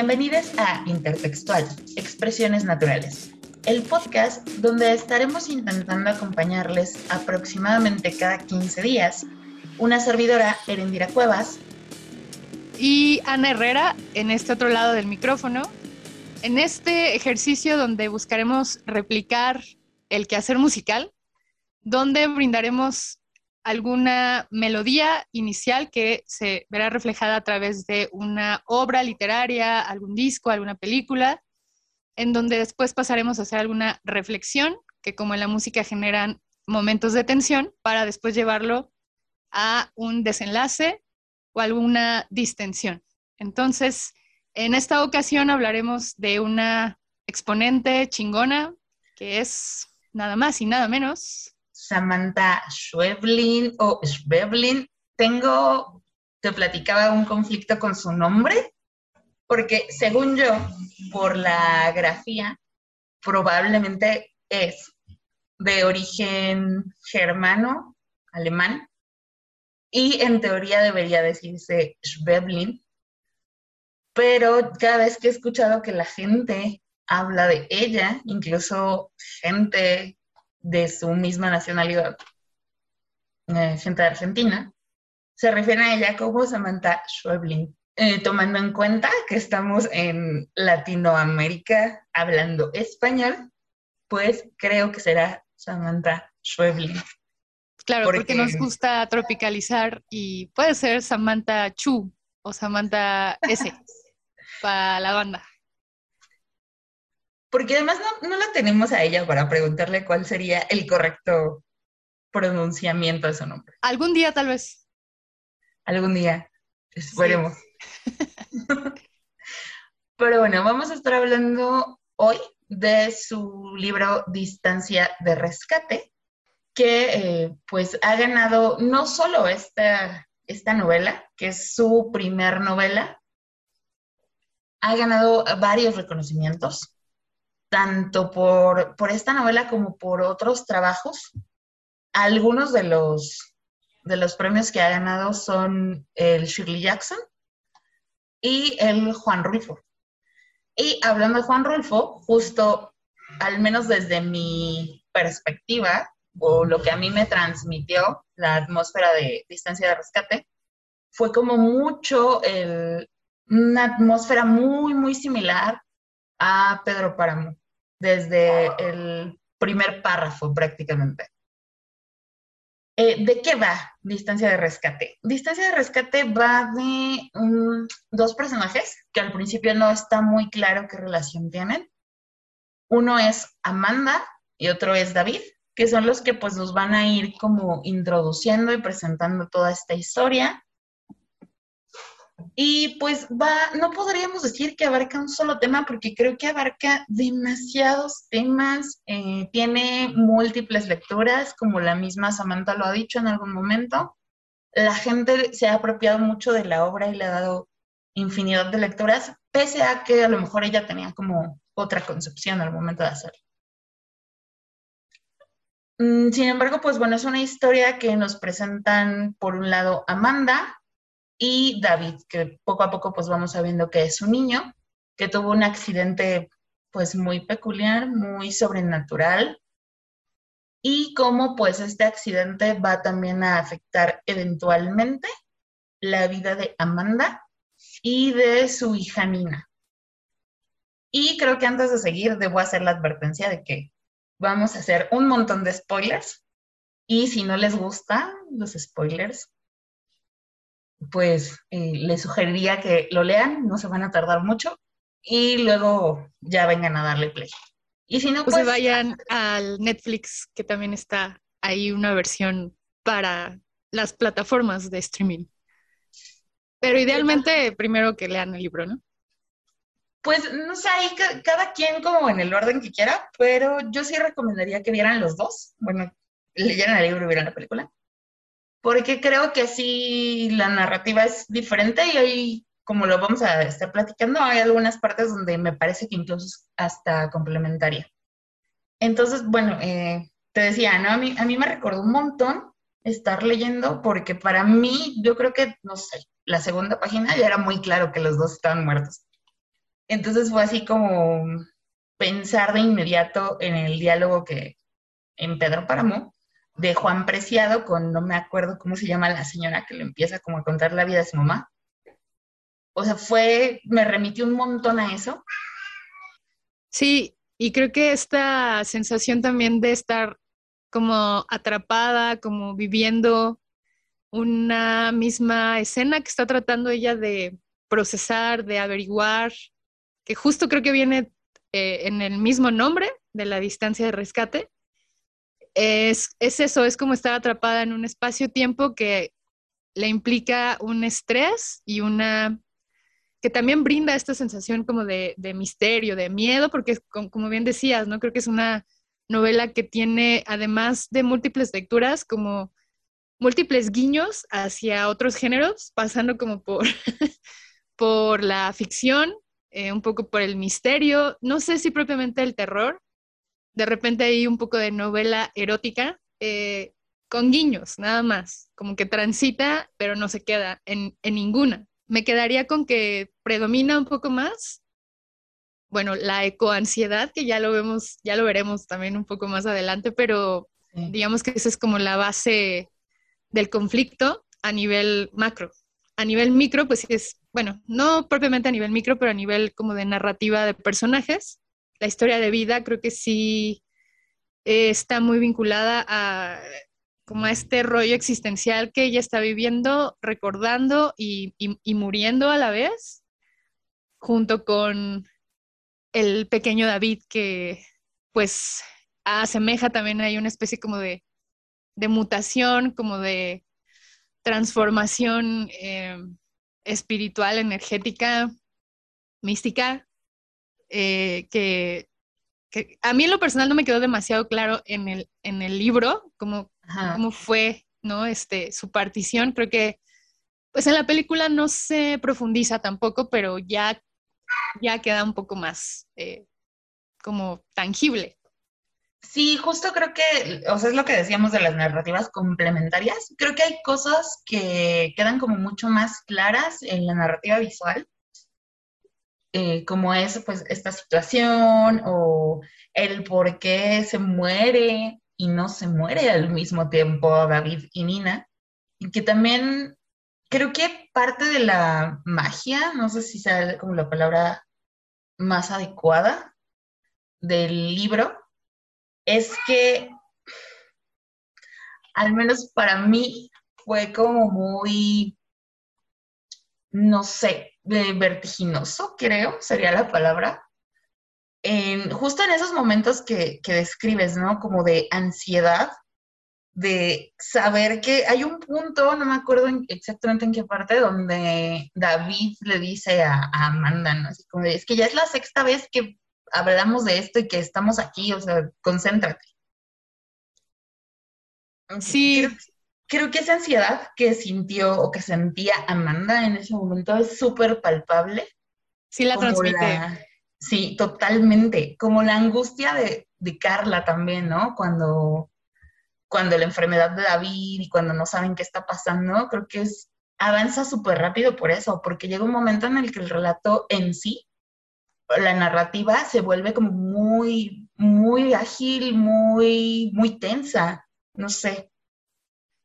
Bienvenidos a Intertextual, Expresiones Naturales, el podcast donde estaremos intentando acompañarles aproximadamente cada 15 días una servidora, Erendira Cuevas. Y Ana Herrera, en este otro lado del micrófono, en este ejercicio donde buscaremos replicar el quehacer musical, donde brindaremos alguna melodía inicial que se verá reflejada a través de una obra literaria, algún disco, alguna película, en donde después pasaremos a hacer alguna reflexión, que como en la música generan momentos de tensión, para después llevarlo a un desenlace o alguna distensión. Entonces, en esta ocasión hablaremos de una exponente chingona que es nada más y nada menos. Samantha Schweblin o Schweblin. Tengo, te platicaba un conflicto con su nombre, porque según yo, por la grafía, probablemente es de origen germano, alemán, y en teoría debería decirse Schweblin, pero cada vez que he escuchado que la gente habla de ella, incluso gente de su misma nacionalidad, eh, gente de Argentina, se refiere a ella como Samantha Schweblin. Eh, tomando en cuenta que estamos en Latinoamérica hablando español, pues creo que será Samantha Schweblin. Claro, porque, porque nos gusta tropicalizar y puede ser Samantha Chu o Samantha S para la banda. Porque además no, la tenemos a ella para preguntarle cuál sería el correcto pronunciamiento de su nombre. Algún día, tal vez. Algún día. Esperemos. Pero bueno, vamos a estar hablando hoy de su libro Distancia de Rescate, que eh, pues ha ganado no solo esta, esta novela, que es su primer novela, ha ganado varios reconocimientos tanto por, esta novela como por otros trabajos. Algunos de los, de los premios que ha ganado son el Shirley Jackson y el Juan Rulfo. Y hablando de Juan Rulfo, justo, al menos desde mi perspectiva, o lo que a mí me transmitió la atmósfera de distancia de rescate, fue como mucho una atmósfera muy, muy similar a Pedro Páramo, desde el primer párrafo prácticamente. Eh, ¿De qué va Distancia de Rescate? Distancia de Rescate va de dos personajes que al principio no está muy claro qué relación tienen. Uno es Amanda y otro es David, que son los que pues nos van a ir como introduciendo y presentando toda esta historia. Y pues va, no podríamos decir que abarca un solo tema porque creo que abarca demasiados temas, eh, tiene múltiples lecturas, como la misma Samantha lo ha dicho en algún momento. La gente se ha apropiado mucho de la obra y le ha dado infinidad de lecturas, pese a que a lo mejor ella tenía como otra concepción al momento de hacerlo. Mm, sin embargo, pues bueno, es una historia que nos presentan por un lado Amanda, y David, que poco a poco pues vamos sabiendo que es un niño que tuvo un accidente pues muy peculiar, muy sobrenatural y cómo pues este accidente va también a afectar eventualmente la vida de Amanda y de su hija Nina. Y creo que antes de seguir debo hacer la advertencia de que vamos a hacer un montón de spoilers y si no les gustan los spoilers, pues eh, les sugeriría que lo lean, no se van a tardar mucho y luego ya vengan a darle play. Y si no, pues, pues vayan al Netflix, que también está ahí una versión para las plataformas de streaming. Pero idealmente primero que lean el libro, ¿no? Pues no sé, ahí cada quien como en el orden que quiera, pero yo sí recomendaría que vieran los dos. Bueno, leyeran el libro y vieran la película porque creo que sí la narrativa es diferente y ahí, como lo vamos a estar platicando, hay algunas partes donde me parece que incluso es hasta complementaria. Entonces, bueno, eh, te decía, ¿no? A mí, a mí me recordó un montón estar leyendo porque para mí, yo creo que, no sé, la segunda página ya era muy claro que los dos estaban muertos. Entonces fue así como pensar de inmediato en el diálogo que en Pedro Páramo de Juan Preciado con no me acuerdo cómo se llama la señora que le empieza como a contar la vida de su mamá. O sea, fue, me remitió un montón a eso. Sí, y creo que esta sensación también de estar como atrapada, como viviendo una misma escena que está tratando ella de procesar, de averiguar, que justo creo que viene eh, en el mismo nombre de la distancia de rescate. Es, es eso, es como estar atrapada en un espacio-tiempo que le implica un estrés y una que también brinda esta sensación como de, de misterio, de miedo, porque como bien decías, ¿no? Creo que es una novela que tiene, además de múltiples lecturas, como múltiples guiños hacia otros géneros, pasando como por, por la ficción, eh, un poco por el misterio, no sé si propiamente el terror, de repente hay un poco de novela erótica, eh, con guiños, nada más, como que transita, pero no se queda en, en ninguna. Me quedaría con que predomina un poco más bueno, la ecoansiedad, que ya lo vemos, ya lo veremos también un poco más adelante, pero digamos que esa es como la base del conflicto a nivel macro. A nivel micro, pues es, bueno, no propiamente a nivel micro, pero a nivel como de narrativa de personajes. La historia de vida creo que sí está muy vinculada a como a este rollo existencial que ella está viviendo, recordando y muriendo a la vez, junto con el pequeño David que pues asemeja también hay una especie como de, mutación, como de transformación eh, espiritual, energética, mística, eh, que, a mí en lo personal no me quedó demasiado claro en el, en el libro, cómo, cómo fue ¿no? este, su partición. Creo que pues en la película no se profundiza tampoco, pero ya ya queda un poco más eh, como tangible. Sí, justo creo que, o sea, es lo que decíamos de las narrativas complementarias. Creo que hay cosas que quedan como mucho más claras en la narrativa visual, eh, como es pues esta situación o el por qué se muere y no se muere al mismo tiempo David y Nina, y que también creo que parte de la magia, no sé si sea como la palabra más adecuada del libro, es que al menos para mí fue como muy, no sé, vertiginoso, creo, sería la palabra. En, justo en esos momentos que, que describes, ¿no? Como de ansiedad, de saber que hay un punto, no me acuerdo exactamente en qué parte, donde David le dice a, Amanda, ¿no? Así como es que ya es la sexta vez que hablamos de esto y que estamos aquí, o sea, concéntrate. Sí. Creo, que esa ansiedad que sintió o que sentía Amanda en ese momento es súper palpable. Sí, la transmite. sí, totalmente. Como la angustia de, de Carla también, ¿no? Cuando cuando la enfermedad de David y cuando no saben qué está pasando, creo que es, avanza súper rápido por eso, porque llega un momento en el que el relato en sí, la narrativa se vuelve como muy, muy ágil, muy, muy tensa, no sé.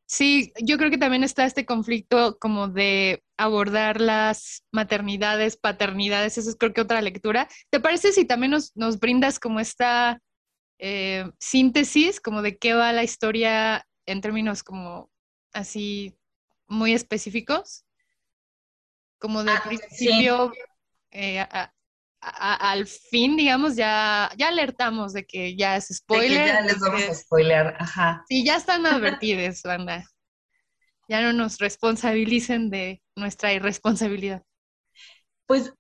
Sí, yo creo que también está este conflicto como de abordar las maternidades, paternidades, eso es creo que otra lectura. ¿Te parece si también nos, nos brindas como esta eh, síntesis como de qué va la historia en términos como así muy específicos, como de ah, principio eh, al fin, digamos, ya, ya alertamos de que ya es spoiler. ya les vamos a spoiler, ajá. Sí, ya están advertidos, banda. Ya no nos responsabilicen de nuestra irresponsabilidad. Pues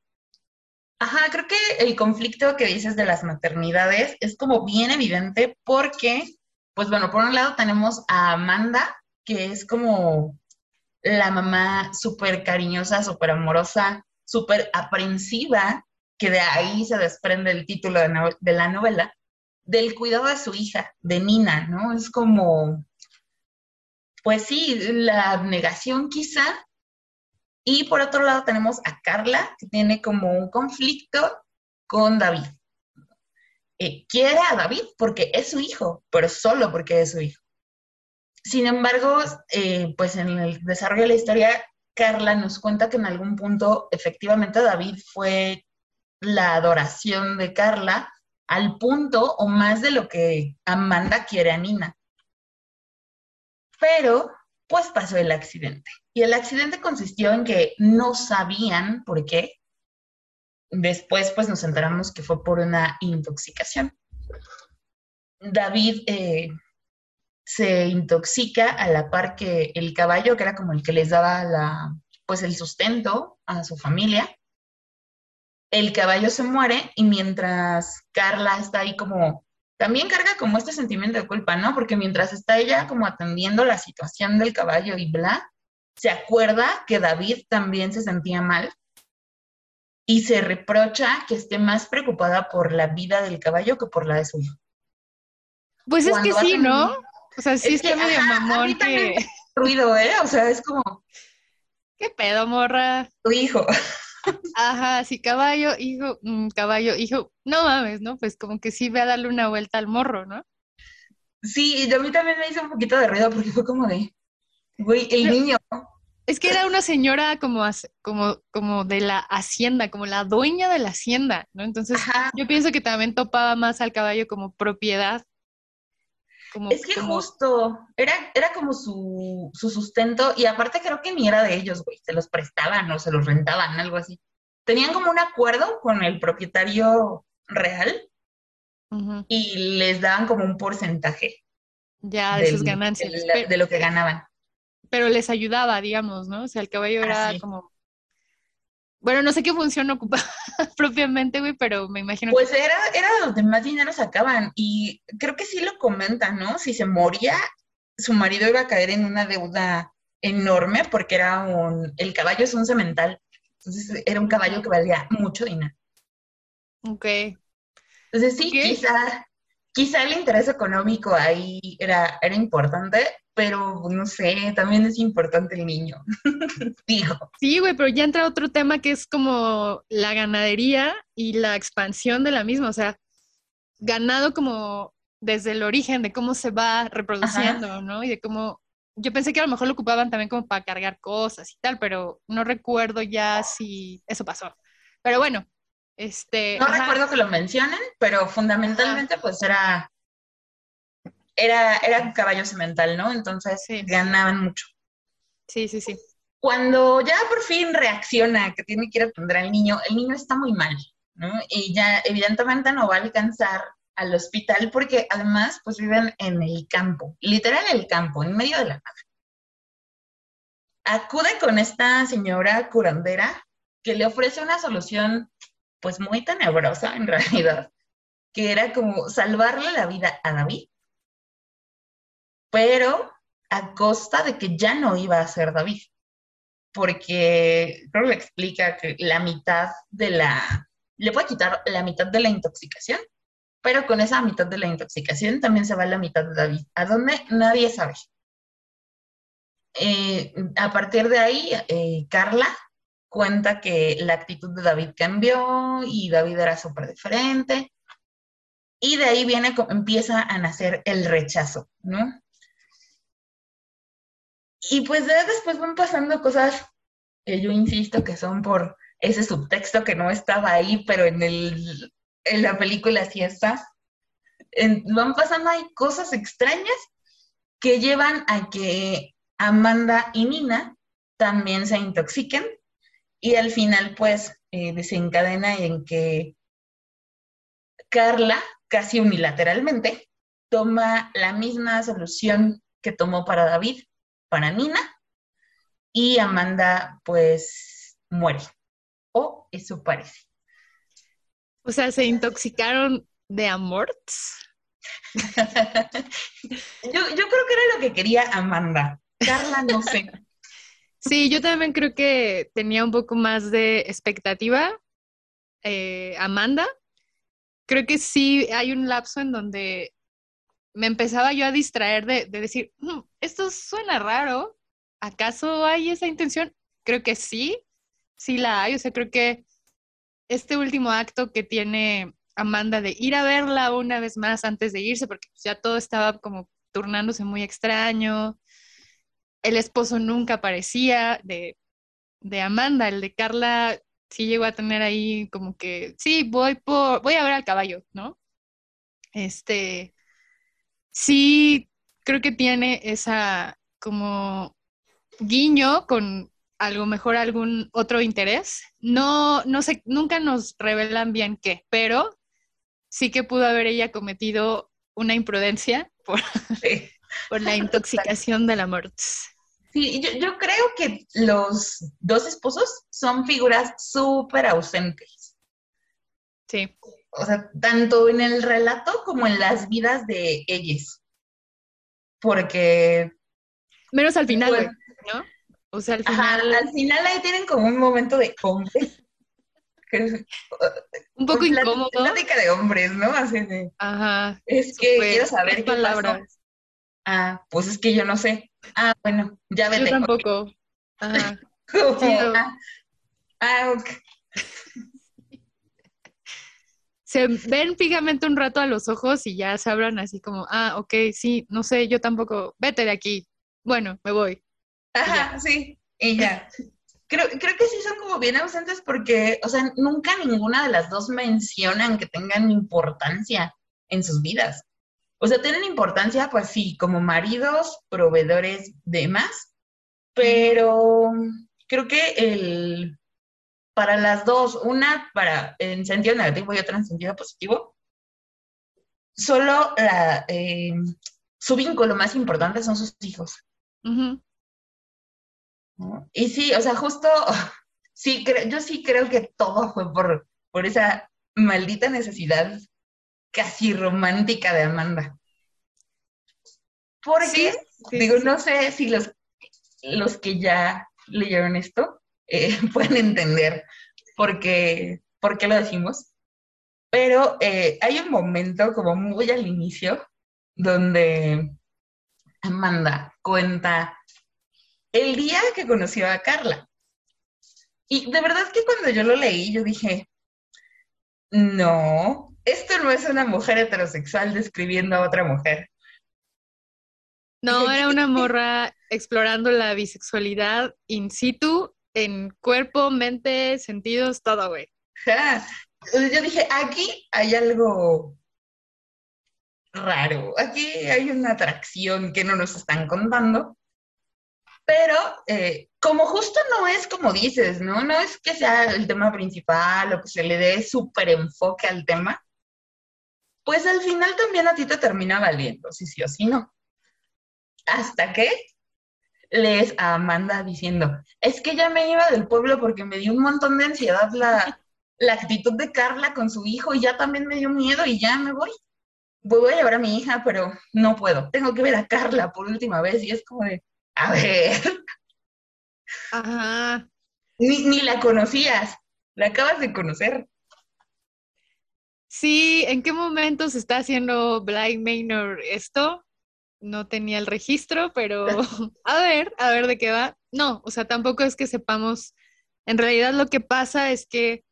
Ajá, creo que el conflicto que dices de las maternidades es como bien evidente porque, pues bueno, por un lado tenemos a Amanda, que es como la mamá súper cariñosa, súper amorosa, súper aprensiva, que de ahí se desprende el título de, la novela, del cuidado de su hija, de Nina, ¿no? Es como, pues sí, la abnegación quizá y por otro lado tenemos a Carla, que tiene como un conflicto con David. Eh, quiere a David porque es su hijo, pero solo porque es su hijo. Sin embargo, eh, pues en el desarrollo de la historia, Carla nos cuenta que en algún punto efectivamente David fue la adoración de Carla al punto o más de lo que Amanda quiere a Nina. Pero, pues pasó el accidente. Y el accidente consistió en que no sabían por qué. Después, pues nos enteramos que fue por una intoxicación. David eh, se intoxica a la par que el caballo, que era como el que les daba la, pues el sustento a su familia, el caballo se muere y mientras Carla está ahí como, también carga como este sentimiento de culpa, ¿no? Porque mientras está ella como atendiendo la situación del caballo y bla, se acuerda que David también se sentía mal y se reprocha que esté más preocupada por la vida del caballo que por la de su hijo. Pues es que sí, ¿no? O sea, sí es está medio mamón que... Ruido, ¿eh? O sea, es como... ¿Qué pedo, morra? Tu hijo. Ajá, sí, caballo, hijo, mm, caballo, hijo, no mames, ¿no? Pues como que sí ve a darle una vuelta al morro, ¿no? Sí, y a mí también me hizo un poquito de ruido porque fue como de, güey, el niño. Es que era una señora como, como, como de la hacienda, como la dueña de la hacienda, ¿no? Entonces yo pienso que también topaba más al caballo como propiedad. Como, es que justo, era, era como su, su, sustento y aparte creo que ni era de ellos, güey, se los prestaban o se los rentaban, algo así. Tenían como un acuerdo con el propietario real y les daban como un porcentaje. Ya, de sus ganancias. De, lo que ganaban. Pero les ayudaba, digamos, ¿no? O sea, el caballo era como bueno, no sé qué función ocupaba propiamente, güey, pero me imagino pues era, era donde más dinero sacaban. Y creo que sí lo comentan, ¿no? Si se moría, su marido iba a caer en una deuda enorme porque era un. El caballo es un cemental. Entonces era un caballo que valía mucho dinero. Ok. Entonces sí, quizá, quizá el interés económico ahí era, era importante, pero no sé, también es importante el niño, digo. Sí, güey, pero ya entra otro tema que es como la ganadería y la expansión de la misma, o sea, ganado como desde el origen de cómo se va reproduciendo, ¿no? Y de cómo, yo pensé que a lo mejor lo ocupaban también como para cargar cosas y tal, pero no recuerdo ya si eso pasó. Pero bueno, este... No recuerdo que lo mencionen, pero fundamentalmente pues era era, era un caballo cemental, ¿no? Entonces ganaban mucho. Sí, sí, sí. Cuando ya por fin reacciona que tiene que ir a atender al niño, el niño está muy mal, ¿no? Y ya evidentemente no va a alcanzar al hospital porque además pues viven en el campo, literal el campo, en medio de la nada. Acude con esta señora curandera que le ofrece una solución pues muy tenebrosa en realidad, que era como salvarle la vida a David pero a costa de que ya no iba a ser David, porque creo que explica que la mitad de la, le puede quitar la mitad de la intoxicación, pero con esa mitad de la intoxicación también se va la mitad de David, a dónde nadie sabe. Eh, a partir de ahí, eh, Carla cuenta que la actitud de David cambió y David era súper diferente. Y de ahí viene, empieza a nacer el rechazo, ¿no? Y pues después van pasando cosas que yo insisto que son por ese subtexto que no estaba ahí, pero en, el, en la película sí está. van pasando ahí cosas extrañas que llevan a que Amanda y Nina también se intoxiquen y al final pues eh, desencadena en que Carla, casi unilateralmente, toma la misma solución que tomó para David, para Nina y Amanda pues muere. O eso parece. O sea, se intoxicaron de amor. yo, creo que era lo que quería Amanda. Carla, no sé. Sí, yo también creo que tenía un poco más de expectativa. Eh, Amanda, creo que sí hay un lapso en donde me empezaba yo a distraer de, decir, mm, esto suena raro, ¿acaso hay esa intención? Creo que sí, sí la hay, o sea, creo que este último acto que tiene Amanda de ir a verla una vez más antes de irse, porque ya todo estaba como turnándose muy extraño. El esposo nunca aparecía de, de Amanda, el de Carla sí llegó a tener ahí como que, sí, voy por, voy a ver al caballo, ¿no? Este, sí, creo que tiene esa como guiño con algo mejor algún otro interés. No, no sé, nunca nos revelan bien qué, pero sí que pudo haber ella cometido una imprudencia por, por la intoxicación de la muerte. Sí, yo, yo, creo que los dos esposos son figuras súper ausentes. Sí. O sea, tanto en el relato como en las vidas de ellos. Porque... Menos al final, pues, ¿no? O sea, al final... al final ahí tienen como un momento de hombre. un poco incómodo. Plática de hombres, ¿no? Así de... Ajá. Es que quiero saber qué palabras. Pasó. Ah, pues es que yo no sé. Ah, bueno, ya vete. Yo tampoco. Ajá. ah, ah, ok. Se ven fijamente un rato a los ojos y ya se hablan así como, ah, ok, sí, no sé, yo tampoco, vete de aquí. Bueno, me voy. Ajá, sí, y ya. Creo, creo que sí son como bien ausentes porque, o sea, nunca ninguna de las dos mencionan que tengan importancia en sus vidas. O sea, tienen importancia, pues sí, como maridos, proveedores, demás, pero creo que el, para las dos, una para en sentido negativo y otra en sentido positivo, solo la, eh, su vínculo más importante son sus hijos. Y sí, o sea, justo, sí, yo sí creo que todo fue por, por esa maldita necesidad casi romántica de Amanda. Porque, digo, no sé si los, los que ya leyeron esto eh, pueden entender por qué, por qué lo decimos, pero eh, hay un momento como muy al inicio donde Amanda cuenta el día que conoció a Carla. Y de verdad que cuando yo lo leí, yo dije, no, esto no es una mujer heterosexual describiendo a otra mujer. No, era una morra explorando la bisexualidad in situ, en cuerpo, mente, sentidos, todo, güey. Yo dije, aquí hay algo raro, aquí hay una atracción que no nos están contando, pero eh, como justo no es como dices, ¿no? No es que sea el tema principal o que se le dé súper enfoque al tema, pues al final también a ti te termina valiendo, si sí o si no. Hasta que lees a Amanda diciendo, es que ya me iba del pueblo porque me dio un montón de ansiedad la, la actitud de Carla con su hijo y ya también me dio miedo y ya me voy. Voy a llevar a mi hija, pero no puedo. Tengo que ver a Carla por última vez y es como de, a ver. Ajá. Ni, ni la conocías, la acabas de conocer. Sí, ¿en qué momento se está haciendo Blind Manor esto? No tenía el registro, pero a ver, a ver de qué va. No, o sea, tampoco es que sepamos. En realidad lo que pasa es que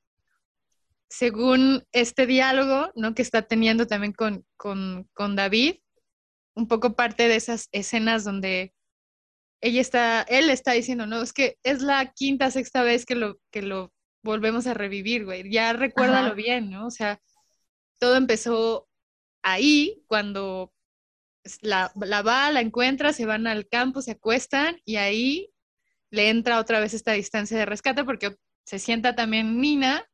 según este diálogo, ¿no? Que está teniendo también con, con, con David, un poco parte de esas escenas donde ella está, él está diciendo, no, es que es la quinta, sexta vez que lo, que lo volvemos a revivir, güey. Ya recuérdalo bien, ¿no? O sea, todo empezó ahí, cuando la, la, va, la encuentra, se van al campo, se acuestan y ahí le entra otra vez esta distancia de rescate porque se sienta también Nina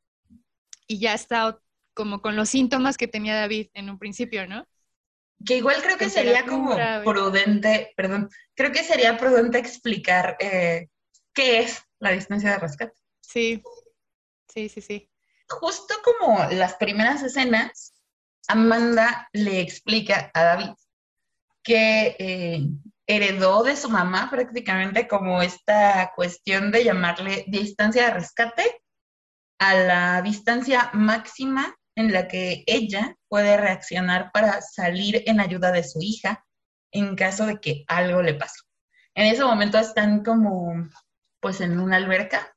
y ya está como con los síntomas que tenía David en un principio, ¿no? Que igual creo que sería como prudente, perdón, creo que sería prudente explicar eh, qué es la distancia de rescate. Sí, sí, sí, sí justo como las primeras escenas, Amanda le explica a David que eh, heredó de su mamá prácticamente como esta cuestión de llamarle distancia de rescate a la distancia máxima en la que ella puede reaccionar para salir en ayuda de su hija en caso de que algo le pase. En ese momento están como pues en una alberca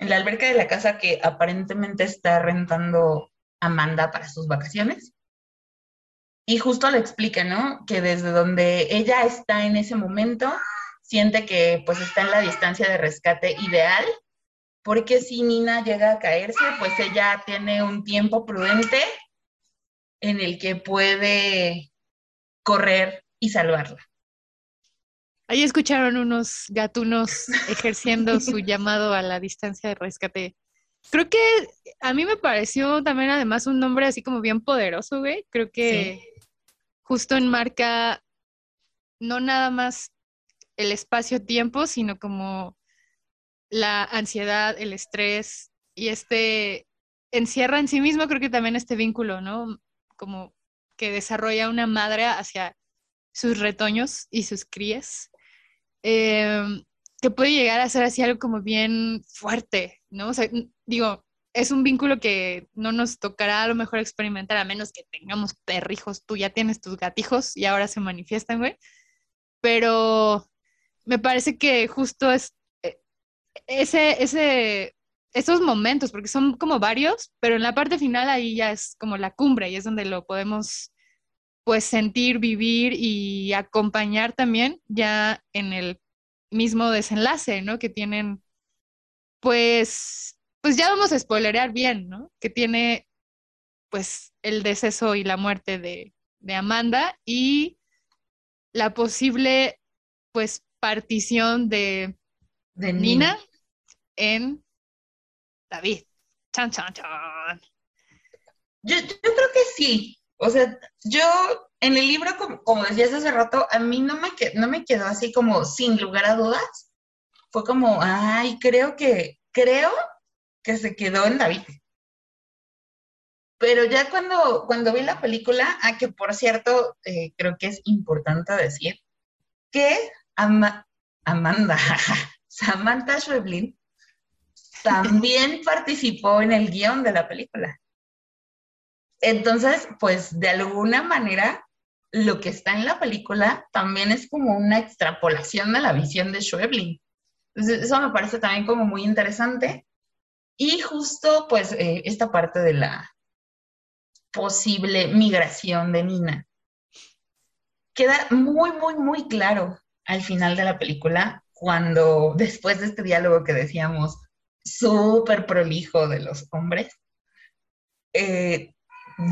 en la alberca de la casa que aparentemente está rentando Amanda para sus vacaciones. Y justo le explica, ¿no? Que desde donde ella está en ese momento, siente que pues está en la distancia de rescate ideal, porque si Nina llega a caerse, pues ella tiene un tiempo prudente en el que puede correr y salvarla. Ahí escucharon unos gatunos ejerciendo su llamado a la distancia de rescate. Creo que a mí me pareció también además un nombre así como bien poderoso, güey. Creo que justo enmarca no nada más el espacio-tiempo, sino como la ansiedad, el estrés y este encierra en sí mismo, creo que también este vínculo, ¿no? Como que desarrolla una madre hacia sus retoños y sus crías, em, que puede llegar a ser así algo como bien fuerte, ¿no? O sea, digo, es un vínculo que no nos tocará a lo mejor experimentar a menos que tengamos perrijos, tú ya tienes tus gatijos y ahora se manifiestan, güey. Pero me parece que justo es eh, ese, ese, esos momentos, porque son como varios, pero en la parte final ahí ya es como la cumbre y es donde lo podemos pues sentir, vivir y acompañar también ya en el mismo desenlace, ¿no? Que tienen, pues, pues ya vamos a spoilerear bien, ¿no? Que tiene pues el deceso y la muerte de, de Amanda y la posible pues partición de, de Nina. en David. Chan, chan, chan. Yo, yo, creo que sí. O sea, yo en el libro, como, como, decías hace rato, a mí no me, no me quedó así como sin lugar a dudas. Fue como, ay, creo que, creo que se quedó en David. Pero ya cuando, cuando vi la película, a ah, que por cierto, eh, creo que es importante decir que Amanda, Samantha Schweblin, también participó en el guion de la película. Entonces, pues de alguna manera, lo que está en la película también es como una extrapolación de la visión de Schweblin. Entonces, eso me parece también como muy interesante. Y justo, pues, eh, esta parte de la posible migración de Nina queda muy, muy, muy claro al final de la película, cuando después de este diálogo que decíamos, súper prolijo de los hombres, eh,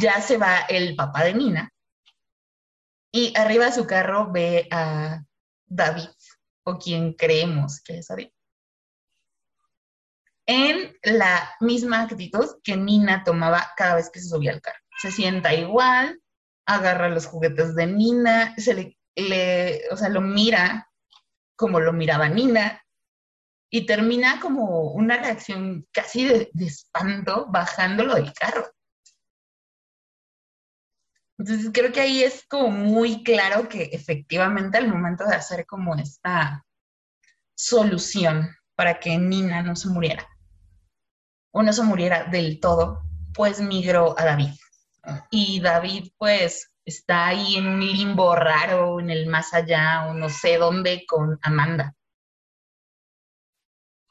ya se va el papá de Nina y arriba de su carro ve a David, o quien creemos que es David, en la misma actitud que Nina tomaba cada vez que se subía al carro. Se sienta igual, agarra los juguetes de Nina, se le o sea, lo mira como lo miraba Nina y termina como una reacción casi de, espanto bajándolo del carro. Entonces creo que ahí es como muy claro que efectivamente al momento de hacer como esta solución para que Nina no se muriera o no se muriera del todo, pues migró a David. Y David pues está ahí en un limbo raro, en el más allá, o no sé dónde, con Amanda.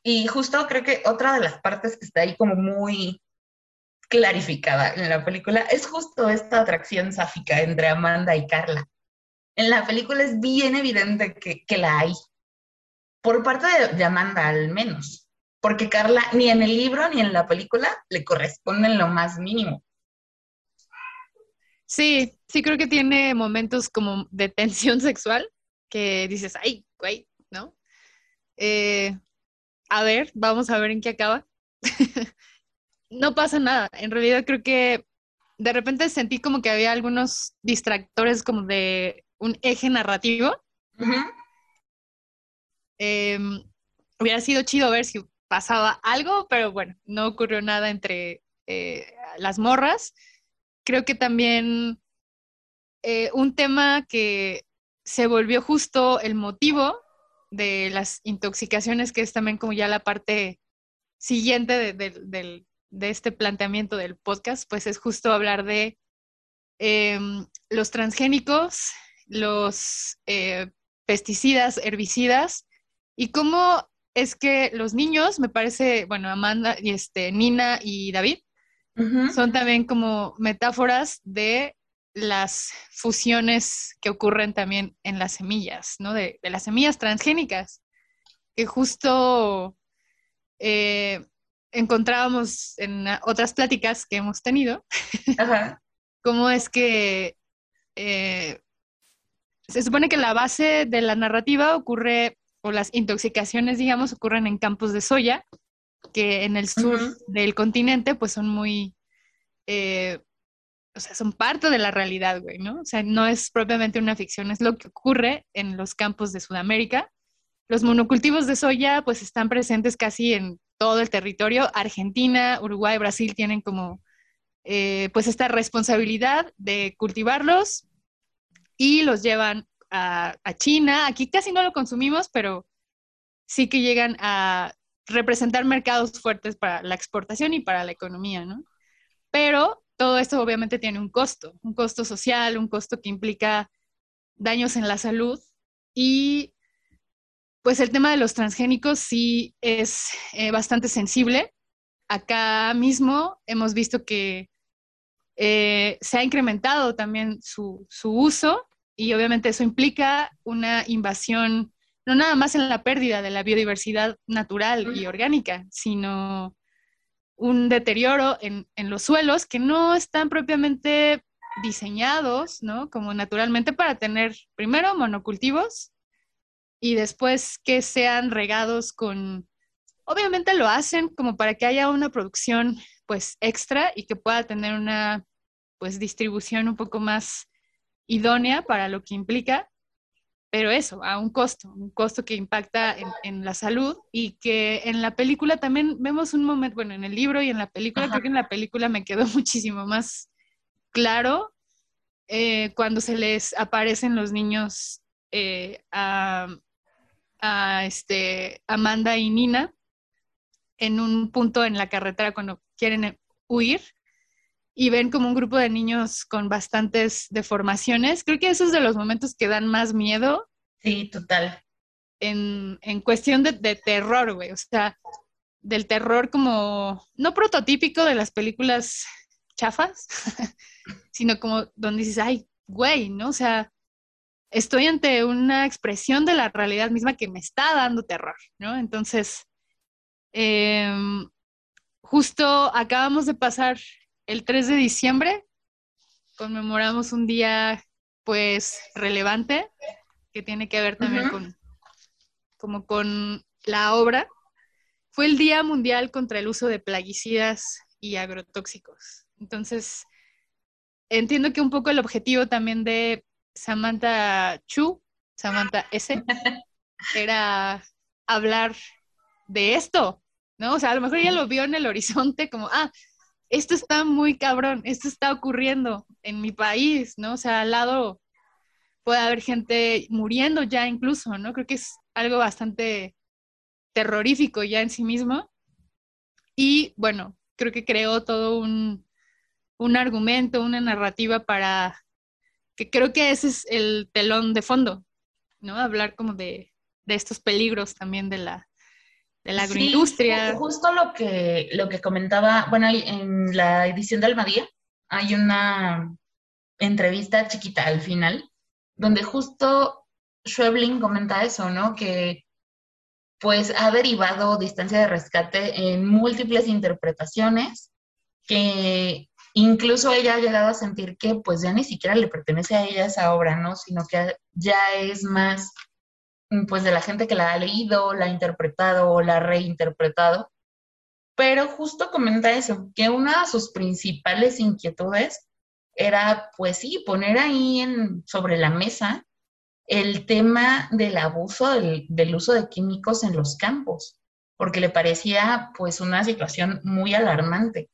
Y justo creo que otra de las partes que está ahí como muy clarificada en la película es justo esta atracción sáfica entre Amanda y Carla. En la película es bien evidente que, la hay, por parte de, Amanda al menos, porque Carla ni en el libro ni en la película le corresponde en lo más mínimo. Sí, sí creo que tiene momentos como de tensión sexual que dices, ay, güey, ¿no? Eh, a ver, vamos a ver en qué acaba. no pasa nada. En realidad creo que de repente sentí como que había algunos distractores como de un eje narrativo. Em, hubiera sido chido ver si pasaba algo, pero bueno, no ocurrió nada entre eh, las morras. Creo que también eh, un tema que se volvió justo el motivo de las intoxicaciones, que es también como ya la parte siguiente de, este planteamiento del podcast, pues es justo hablar de em, los transgénicos, los eh, pesticidas, herbicidas, y cómo es que los niños, me parece, bueno, Amanda y este, Nina y David, son también como metáforas de las fusiones que ocurren también en las semillas, ¿no? De, las semillas transgénicas, que justo eh, encontrábamos en otras pláticas que hemos tenido, cómo es que eh, se supone que la base de la narrativa ocurre, o las intoxicaciones, digamos, ocurren en campos de soya, que en el sur del continente, pues son muy, eh, o sea, son parte de la realidad, güey, ¿no? O sea, no es propiamente una ficción, es lo que ocurre en los campos de Sudamérica. Los monocultivos de soya, pues están presentes casi en todo el territorio. Argentina, Uruguay, Brasil tienen como, eh, pues, esta responsabilidad de cultivarlos y los llevan a, China. Aquí casi no lo consumimos, pero sí que llegan a representar mercados fuertes para la exportación y para la economía, ¿no? Pero todo esto obviamente tiene un costo, un costo social, un costo que implica daños en la salud y pues el tema de los transgénicos sí es eh, bastante sensible. Acá mismo hemos visto que eh, se ha incrementado también su, uso y obviamente eso implica una invasión, no nada más en la pérdida de la biodiversidad natural y orgánica, sino un deterioro en, los suelos que no están propiamente diseñados, ¿no? Como naturalmente para tener primero monocultivos y después que sean regados con, obviamente lo hacen como para que haya una producción pues extra y que pueda tener una pues distribución un poco más idónea para lo que implica, pero eso, a un costo, un costo que impacta en, la salud y que en la película también vemos un momento, bueno, en el libro y en la película, creo que en la película me quedó muchísimo más claro eh, cuando se les aparecen los niños eh, a, a este, Amanda y Nina en un punto en la carretera cuando quieren huir y ven como un grupo de niños con bastantes deformaciones. Creo que esos es de los momentos que dan más miedo. Sí, total. En, cuestión de, terror, güey. O sea, del terror como, no prototípico de las películas chafas, sino como donde dices, ay, güey, ¿no? O sea, estoy ante una expresión de la realidad misma que me está dando terror, ¿no? Entonces, em, justo acabamos de pasar el 3 de diciembre conmemoramos un día pues relevante que tiene que ver también con como con la obra. Fue el Día Mundial contra el uso de plaguicidas y agrotóxicos. Entonces, entiendo que un poco el objetivo también de Samantha Chu, Samantha S, era hablar de esto, ¿no? O sea, a lo mejor ella lo vio en el horizonte como, ah, esto está muy cabrón, esto está ocurriendo en mi país, ¿no? O sea, al lado puede haber gente muriendo ya incluso, ¿no? Creo que es algo bastante terrorífico ya en sí mismo. Y bueno, creo que creó todo un, argumento, una narrativa para que creo que ese es el telón de fondo, ¿no? Hablar como de, de estos peligros también de la, de la agroindustria. justo lo que, lo que comentaba, bueno, en la edición de Almadía hay una entrevista chiquita al final, donde justo Schwebling comenta eso, ¿no? Que pues ha derivado distancia de rescate en múltiples interpretaciones, que incluso ella ha llegado a sentir que pues ya ni siquiera le pertenece a ella esa obra, ¿no? Sino que ya es más pues de la gente que la ha leído, la ha interpretado o la ha reinterpretado. Pero justo comenta eso, que una de sus principales inquietudes era, pues sí, poner ahí en, sobre la mesa el tema del abuso del, del uso de químicos en los campos, porque le parecía pues una situación muy alarmante.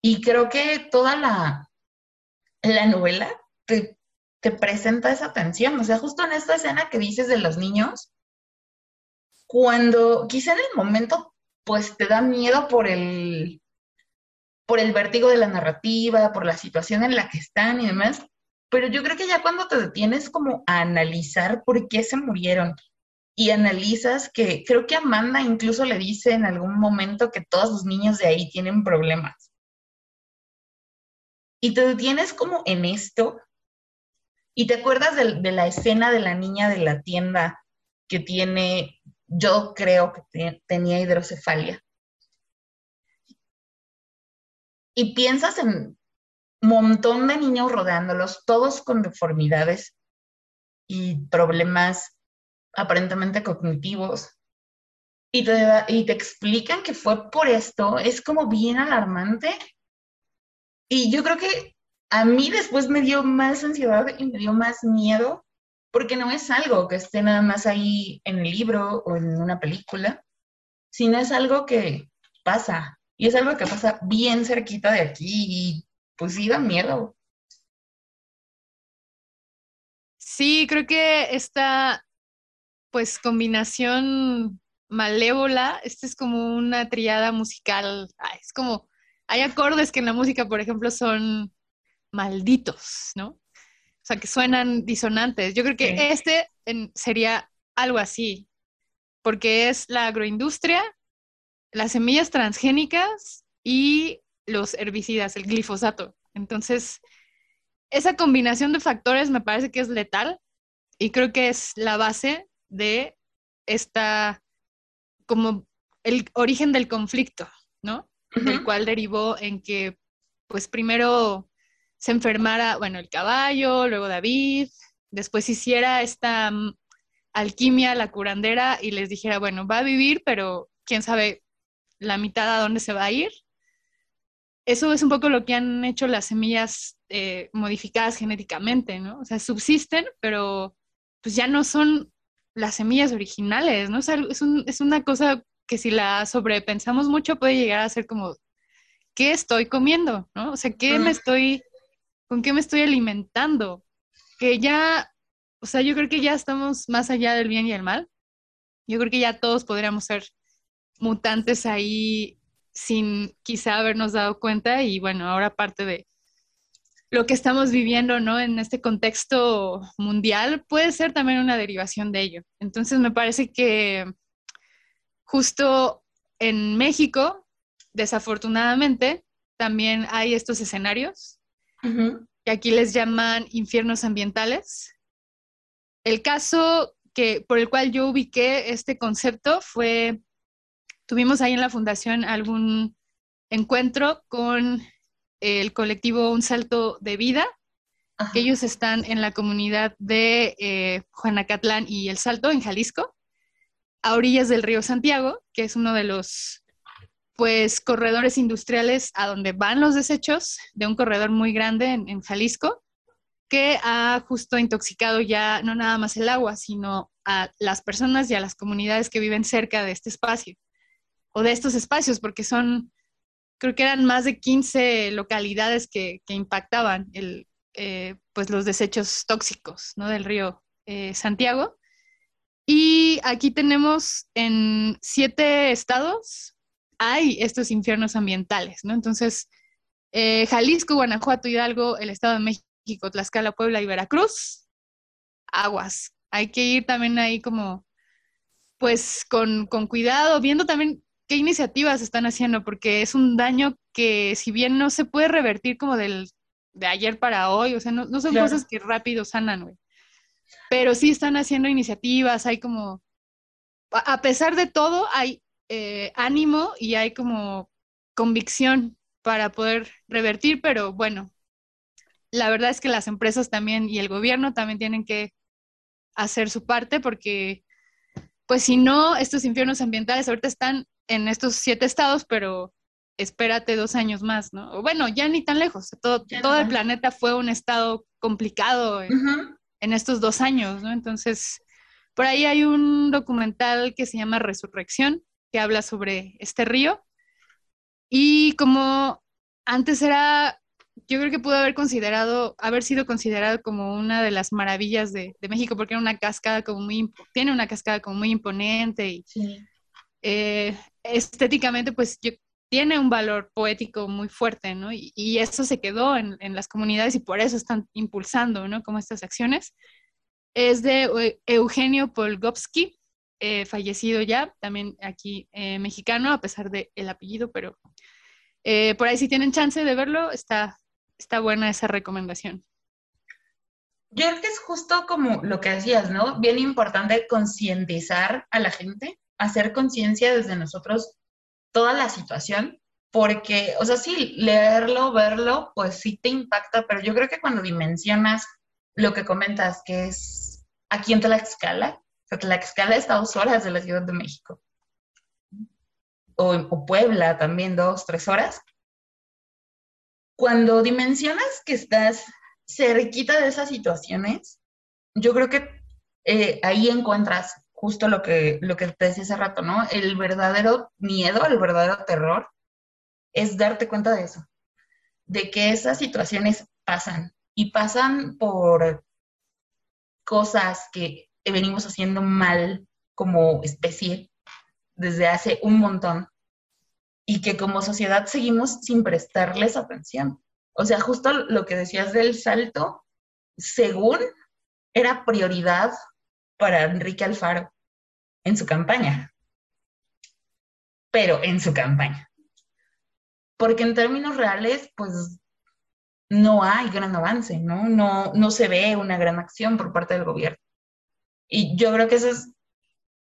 Y creo que toda la, la novela te te presenta esa tensión. O sea, justo en esta escena que dices de los niños, cuando quizá en el momento, pues te da miedo por el, por el vértigo de la narrativa, por la situación en la que están y demás, pero yo creo que ya cuando te detienes como a analizar por qué se murieron y analizas que creo que Amanda incluso le dice en algún momento que todos los niños de ahí tienen problemas. Y te detienes como en esto y te acuerdas de, la escena de la niña de la tienda que tiene, yo creo que tenía hidrocefalia. Y piensas en un montón de niños rodeándolos, todos con deformidades y problemas aparentemente cognitivos. Y te explican que fue por esto, es como bien alarmante. Y yo creo que a mí después me dio más ansiedad y me dio más miedo porque no es algo que esté nada más ahí en el libro o en una película, sino es algo que pasa, y es algo que pasa bien cerquita de aquí y pues sí da miedo. Sí, creo que esta pues combinación malévola, esta es como una triada musical, es como, hay acordes que en la música, por ejemplo, son malditos, ¿no? o sea, que suenan disonantes. Yo creo que este sería algo así, porque es la agroindustria, las semillas transgénicas y los herbicidas, el glifosato. Entonces, esa combinación de factores me parece que es letal y creo que es la base de esta, como el origen del conflicto, ¿no? El cual derivó en que, pues primero se enfermara, bueno, el caballo, luego David, después hiciera esta mm, alquimia, la curandera, y les dijera, bueno, va a vivir, pero quién sabe la mitad a dónde se va a ir. Eso es un poco lo que han hecho las semillas eh, modificadas genéticamente, ¿no? O sea, subsisten, pero pues ya no son las semillas originales, ¿no? O sea, es, es una cosa que si la sobrepensamos mucho puede llegar a ser como, ¿qué estoy comiendo? ¿No? O sea, ¿qué me estoy con qué me estoy alimentando, que ya, o sea, yo creo que ya estamos más allá del bien y el mal. Yo creo que ya todos podríamos ser mutantes ahí sin quizá habernos dado cuenta y bueno, ahora parte de lo que estamos viviendo, ¿no? En este contexto mundial puede ser también una derivación de ello. Entonces me parece que justo en México, desafortunadamente, también hay estos escenarios que aquí les llaman infiernos ambientales. El caso que, por el cual yo ubiqué este concepto fue, tuvimos ahí en la fundación algún encuentro con el colectivo Un Salto de Vida, que ellos están en la comunidad de eh, Juanacatlán y El Salto, en Jalisco, a orillas del río Santiago, que es uno de los pues corredores industriales a donde van los desechos de un corredor muy grande en, Jalisco que ha justo intoxicado ya no nada más el agua, sino a las personas y a las comunidades que viven cerca de este espacio o de estos espacios, porque son, creo que eran más de 15 localidades que, impactaban el, eh, pues los desechos tóxicos ¿no? del río eh, Santiago. Y aquí tenemos en siete estados hay estos infiernos ambientales, ¿no? Entonces, eh, Jalisco, Guanajuato, Hidalgo, el Estado de México, Tlaxcala, Puebla y Veracruz, aguas. Hay que ir también ahí como, pues, con, cuidado, viendo también qué iniciativas están haciendo, porque es un daño que si bien no se puede revertir como del, de ayer para hoy, o sea, no, son cosas que rápido sanan, güey. Pero sí están haciendo iniciativas, hay como, a pesar de todo, hay eh, ánimo y hay como convicción para poder revertir, pero bueno, la verdad es que las empresas también y el gobierno también tienen que hacer su parte porque, pues si no, estos infiernos ambientales ahorita están en estos siete estados, pero espérate dos años más, ¿no? O bueno, ya ni tan lejos, todo, todo el planeta fue un estado complicado en, en estos dos años, ¿no? Entonces, por ahí hay un documental que se llama Resurrección, que habla sobre este río. Y como antes era, yo creo que pudo haber considerado, haber sido considerado como una de las maravillas de, México, porque era una cascada como muy, tiene una cascada como muy imponente y eh, estéticamente pues tiene un valor poético muy fuerte, ¿no? Y, eso se quedó en, en, las comunidades y por eso están impulsando, ¿no? Como estas acciones. Es de Eugenio Polgovsky, eh, fallecido ya, también aquí eh, mexicano, a pesar del el apellido, pero eh, por ahí si tienen chance de verlo, está, está buena esa recomendación. Yo creo que es justo como lo que decías, ¿no? Bien importante concientizar a la gente, hacer conciencia desde nosotros toda la situación, porque, o sea, sí, leerlo, verlo, pues sí te impacta, pero yo creo que cuando dimensionas lo que comentas, que es aquí en Tlaxcala, o sea, Tlaxcala está dos horas de la Ciudad de México, o, o Puebla también, dos, tres horas. Cuando dimensionas que estás cerquita de esas situaciones, yo creo que eh, ahí encuentras justo lo que, lo que te decía hace rato, ¿no? El verdadero miedo, el verdadero terror, es darte cuenta de eso, de que esas situaciones pasan y pasan por cosas que venimos haciendo mal como especie desde hace un montón y que como sociedad seguimos sin prestarles atención. O sea, justo lo que decías del salto, según era prioridad para Enrique Alfaro en su campaña, pero en su campaña. Porque en términos reales, pues no hay gran avance, ¿no? No, no se ve una gran acción por parte del gobierno. Y yo creo que esas,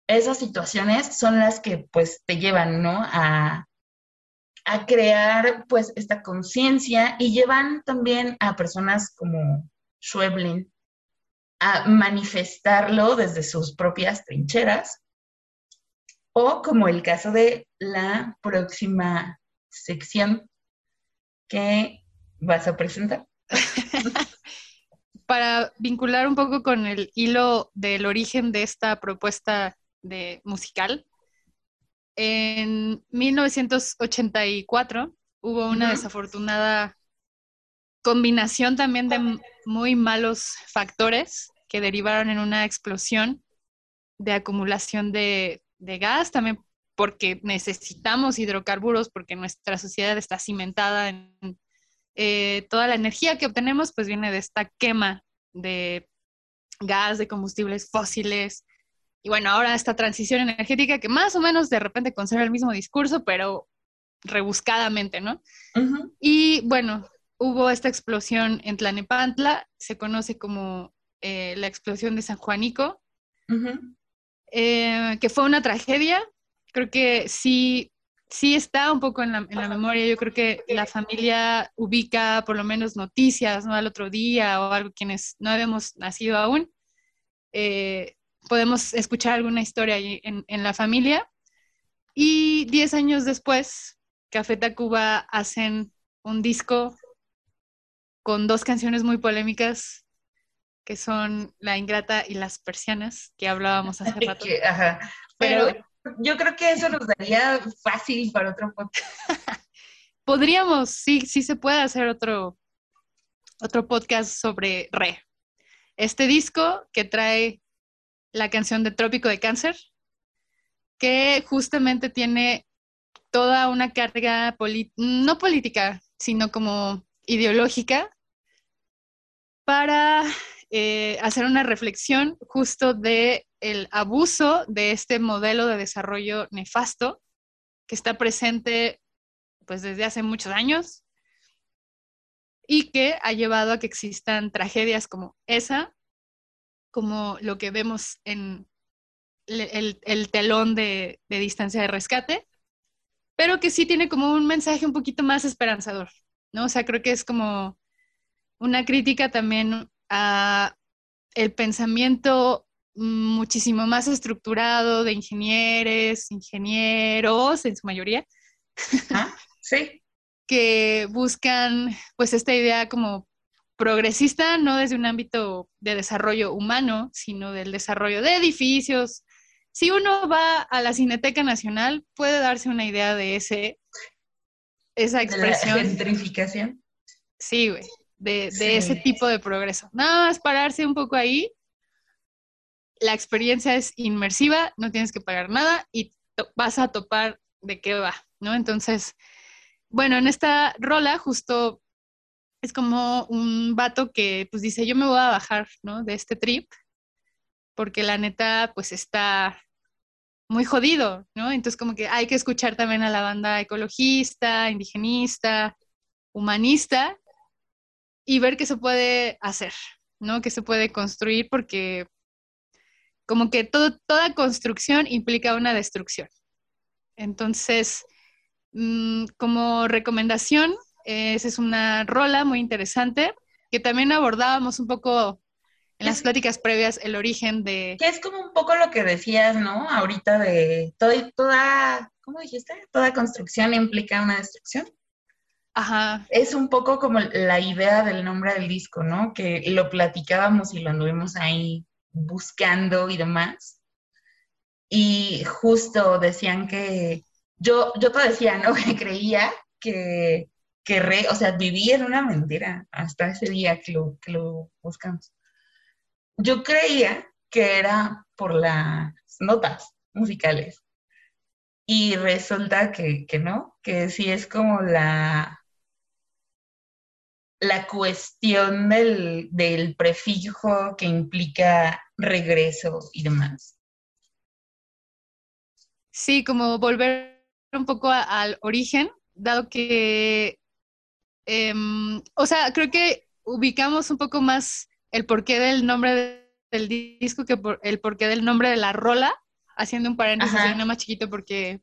esas situaciones son las que pues te llevan, ¿no? A, a crear pues esta conciencia y llevan también a personas como Schweblin a manifestarlo desde sus propias trincheras o como el caso de la próxima sección que vas a presentar. Para vincular un poco con el hilo del origen de esta propuesta de musical, en 1984 hubo una desafortunada combinación también de muy malos factores que derivaron en una explosión de acumulación de, gas, también porque necesitamos hidrocarburos, porque nuestra sociedad está cimentada en eh, toda la energía que obtenemos, pues viene de esta quema de gas, de combustibles fósiles, y bueno, ahora esta transición energética que más o menos de repente conserva el mismo discurso, pero rebuscadamente, ¿no? Y bueno, hubo esta explosión en Tlanepantla, se conoce como eh, la explosión de San Juanico, eh, que fue una tragedia. Creo que sí, sí está un poco en la, en la, memoria. Yo creo que la familia ubica por lo menos noticias, ¿no? Al otro día o algo, quienes no habíamos nacido aún. Eh, podemos escuchar alguna historia en, en la familia. Y diez años después, Café Tacuba hacen un disco con dos canciones muy polémicas que son La Ingrata y Las Persianas, que hablábamos hace rato. Pero, yo creo que eso nos daría fácil para otro podcast. Podríamos, sí, sí se puede hacer otro, otro podcast sobre Re. Este disco que trae la canción de Trópico de Cáncer, que justamente tiene toda una carga, no política, sino como ideológica, para eh, hacer una reflexión justo de el abuso de este modelo de desarrollo nefasto que está presente pues desde hace muchos años y que ha llevado a que existan tragedias como esa como lo que vemos en el, telón de, distancia de rescate, pero que sí tiene como un mensaje un poquito más esperanzador, ¿no? O sea, creo que es como una crítica también a el pensamiento muchísimo más estructurado de ingenieros, ingenieros en su mayoría. Ah, sí. que buscan pues esta idea como progresista no desde un ámbito de desarrollo humano, sino del desarrollo de edificios. Si uno va a la Cineteca Nacional, puede darse una idea de ese, esa expresión. ¿De gentrificación? Sí, güey, de, ese tipo de progreso. Nada más pararse un poco ahí. La experiencia es inmersiva, no tienes que pagar nada y vas a topar de qué va, ¿no? Entonces, bueno, en esta rola justo es como un vato que pues dice, yo me voy a bajar, ¿no? De este trip, porque la neta pues está muy jodido, ¿no? Entonces como que hay que escuchar también a la banda ecologista, indigenista, humanista y ver qué se puede hacer, ¿no? Que se puede construir porque como que todo, toda construcción implica una destrucción. Entonces, mm, como recomendación, esa es una rola muy interesante que también abordábamos un poco en las pláticas previas el origen de... Que es como un poco lo que decías, ¿no? Ahorita de toda, toda ¿cómo dijiste? Toda construcción implica una destrucción. Ajá. Es un poco como la idea del nombre del disco, ¿no? Que lo platicábamos y lo anduvimos ahí buscando y demás. Y justo decían que, yo, yo te decía, ¿no? Que creía que, que re, o sea, vivía en una mentira hasta ese día que lo, que lo buscamos. Yo creía que era por las notas musicales. Y resulta que, que no, que sí es como la, la cuestión del, del prefijo que implica regreso y demás. Sí, como volver un poco al origen, dado que, em, o sea, creo que ubicamos un poco más el porqué del nombre del disco que por, el porqué del nombre de la rola, haciendo un paréntesis no más chiquito porque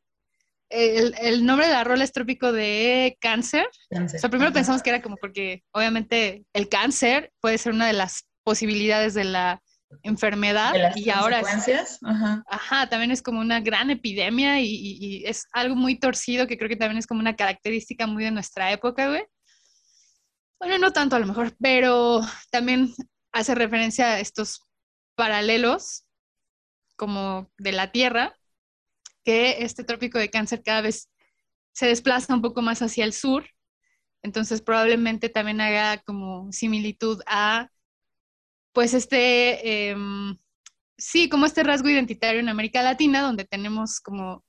el, nombre de la rola es trópico de cáncer. O sea, primero pensamos que era como porque obviamente el cáncer puede ser una de las posibilidades de la enfermedad y ahora es, ajá. ajá. también es como una gran epidemia y, es algo muy torcido que creo que también es como una característica muy de nuestra época, güey. Bueno, no tanto a lo mejor, pero también hace referencia a estos paralelos como de la Tierra que este trópico de cáncer cada vez se desplaza un poco más hacia el sur, entonces probablemente también haga como similitud a, pues este, em, sí, como este rasgo identitario en América Latina, donde tenemos como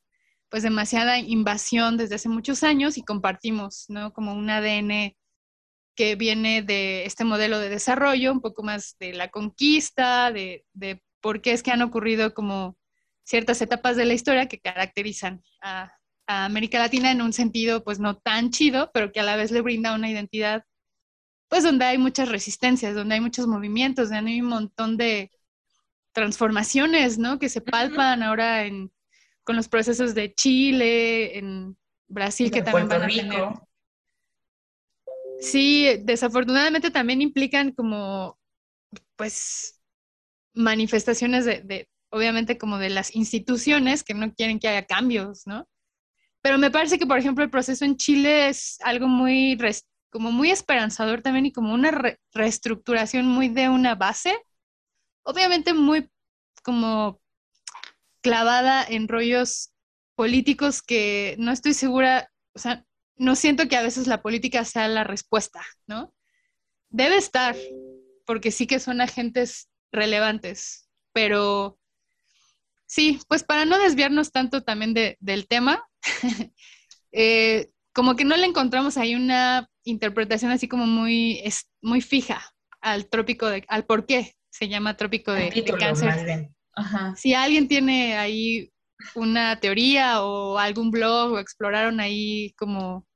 pues demasiada invasión desde hace muchos años y compartimos, ¿no? Como un ADN que viene de este modelo de desarrollo, un poco más de la conquista, de, de por qué es que han ocurrido como ciertas etapas de la historia que caracterizan a, América Latina en un sentido pues no tan chido, pero que a la vez le brinda una identidad pues donde hay muchas resistencias, donde hay muchos movimientos, donde hay un montón de transformaciones, ¿no? Que se palpan ahora en, con los procesos de Chile, en Brasil, que también van a tener. Sí, desafortunadamente también implican como, pues, manifestaciones de, obviamente como de las instituciones que no quieren que haya cambios, ¿no? Pero me parece que, por ejemplo, el proceso en Chile es algo muy, como muy esperanzador también y como una reestructuración muy de una base, obviamente muy como clavada en rollos políticos que no estoy segura, o sea, no siento que a veces la política sea la respuesta, ¿no? Debe estar, porque sí que son agentes relevantes, pero Sí, pues para no desviarnos tanto también del tema, eh, como que no le encontramos ahí una interpretación así como muy, muy fija al trópico de, al por qué se llama trópico de, cáncer. Si alguien tiene ahí una teoría o algún blog o exploraron ahí como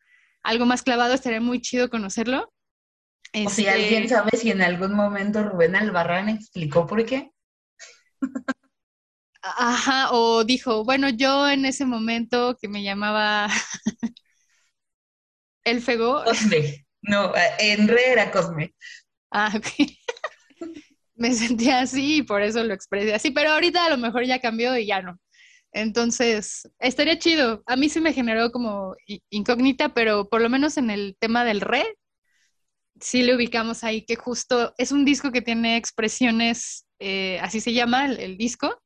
algo más clavado, estaría muy chido conocerlo. O si alguien este sabe si en algún momento Rubén Albarrán explicó por qué. Ajá, o dijo, bueno, yo en ese momento que me llamaba el fego. Cosme, no, en re era Cosme. Ah, ok. me sentía así y por eso lo expresé así, pero ahorita a lo mejor ya cambió y ya no. Entonces, estaría chido. A mí sí me generó como incógnita, pero por lo menos en el tema del re, sí le ubicamos ahí que justo es un disco que tiene expresiones, eh, así se llama el disco,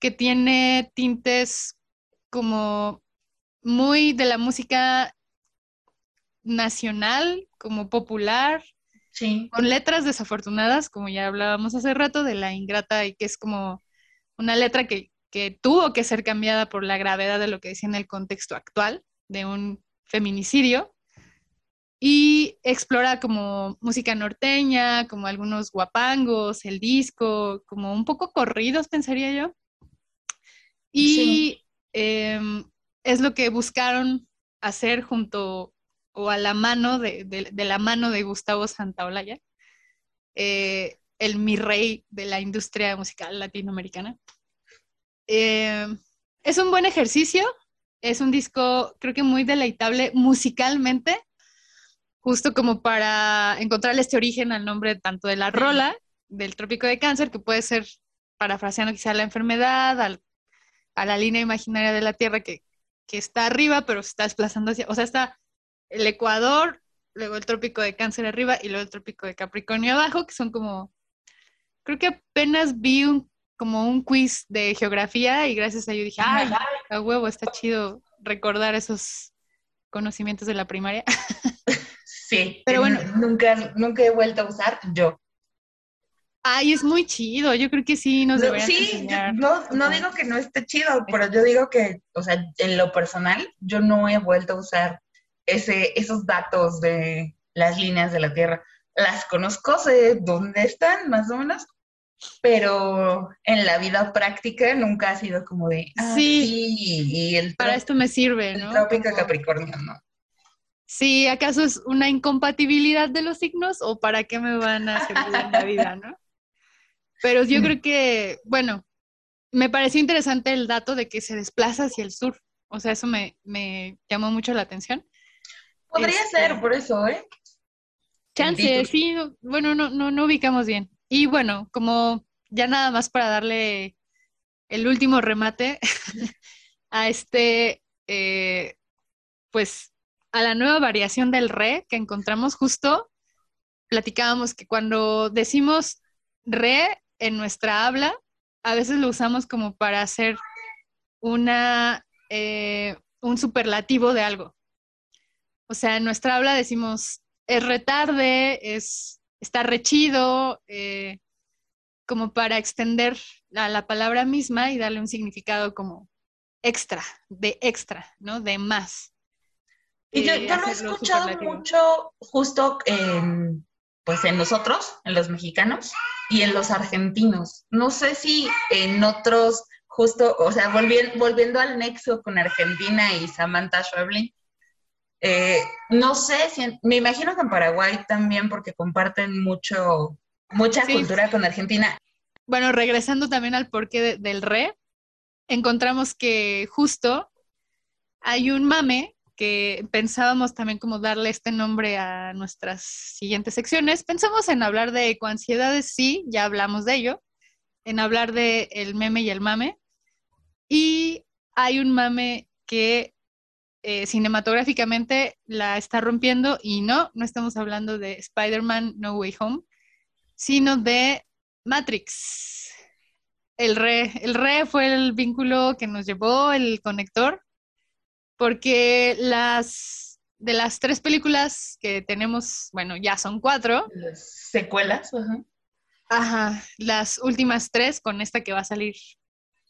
que tiene tintes como muy de la música nacional, como popular, con letras desafortunadas, como ya hablábamos hace rato, de la ingrata y que es como una letra que, que tuvo que ser cambiada por la gravedad de lo que decía en el contexto actual de un feminicidio y explora como música norteña, como algunos guapangos, el disco, como un poco corridos, pensaría yo. Y em, es lo que buscaron hacer junto o a la mano de, la mano de Gustavo Santaolalla, eh, el mi rey de la industria musical latinoamericana. Em, es un buen ejercicio, es un disco creo que muy deleitable musicalmente, justo como para encontrarle este origen al nombre tanto de la rola del trópico de cáncer, que puede ser parafraseando quizá la enfermedad, a la línea imaginaria de la Tierra que, está arriba, pero se está desplazando hacia, o sea, está el Ecuador, luego el trópico de cáncer arriba y luego el trópico de Capricornio abajo, que son como, creo que apenas vi un, como un quiz de geografía y gracias a ello dije, ay, a huevo, está chido recordar esos conocimientos de la primaria. Sí, pero bueno, nunca, nunca he vuelto a usar yo. Ay, es muy chido. Yo creo que sí nos deberían Sí, no, no digo que no esté chido, pero yo digo que, o sea, en lo personal, yo no he vuelto a usar ese, esos datos de las líneas de la Tierra. Las conozco, sé dónde están, más o menos, pero en la vida práctica nunca ha sido como de, ah, sí, y el para esto me sirve, ¿no? El trópico Capricornio, ¿no? Sí, ¿acaso es una incompatibilidad de los signos o para qué me van a servir en la vida, no? Pero yo creo que, bueno, me pareció interesante el dato de que se desplaza hacia el sur. O sea, eso me, llamó mucho la atención. Podría este, ser, por eso, ¿eh? Chance, sí, bueno, no, no, no ubicamos bien. Y bueno, como ya nada más para darle el último remate a este, eh, pues, a la nueva variación del re que encontramos justo, platicábamos que cuando decimos re en nuestra habla, a veces lo usamos como para hacer una, eh, un superlativo de algo. O sea, en nuestra habla decimos es retarde, es está rechido, eh, como para extender la, la, palabra misma y darle un significado como extra, de extra, ¿no? De más. Y yo, yo lo he escuchado mucho justo en, pues en nosotros, en los mexicanos y en los argentinos. No sé si en otros, justo, o sea, volviendo, volviendo al nexo con Argentina y Samantha Schweblin, eh, no sé si, me imagino que en Paraguay también porque comparten mucho, mucha cultura con Argentina. Bueno, regresando también al porqué del re, encontramos que justo hay un mame que pensábamos también como darle este nombre a nuestras siguientes secciones. Pensamos en hablar de ecoansiedades, sí, ya hablamos de ello, en hablar de el meme y el mame. Y hay un mame que eh, cinematográficamente la está rompiendo y no, no estamos hablando de Spider-Man No Way Home, sino de Matrix. El re, el re fue el vínculo que nos llevó, el conector, porque las de las tres películas que tenemos, bueno, ya son cuatro. Las secuelas, ajá. Ajá, las últimas tres con esta que va a salir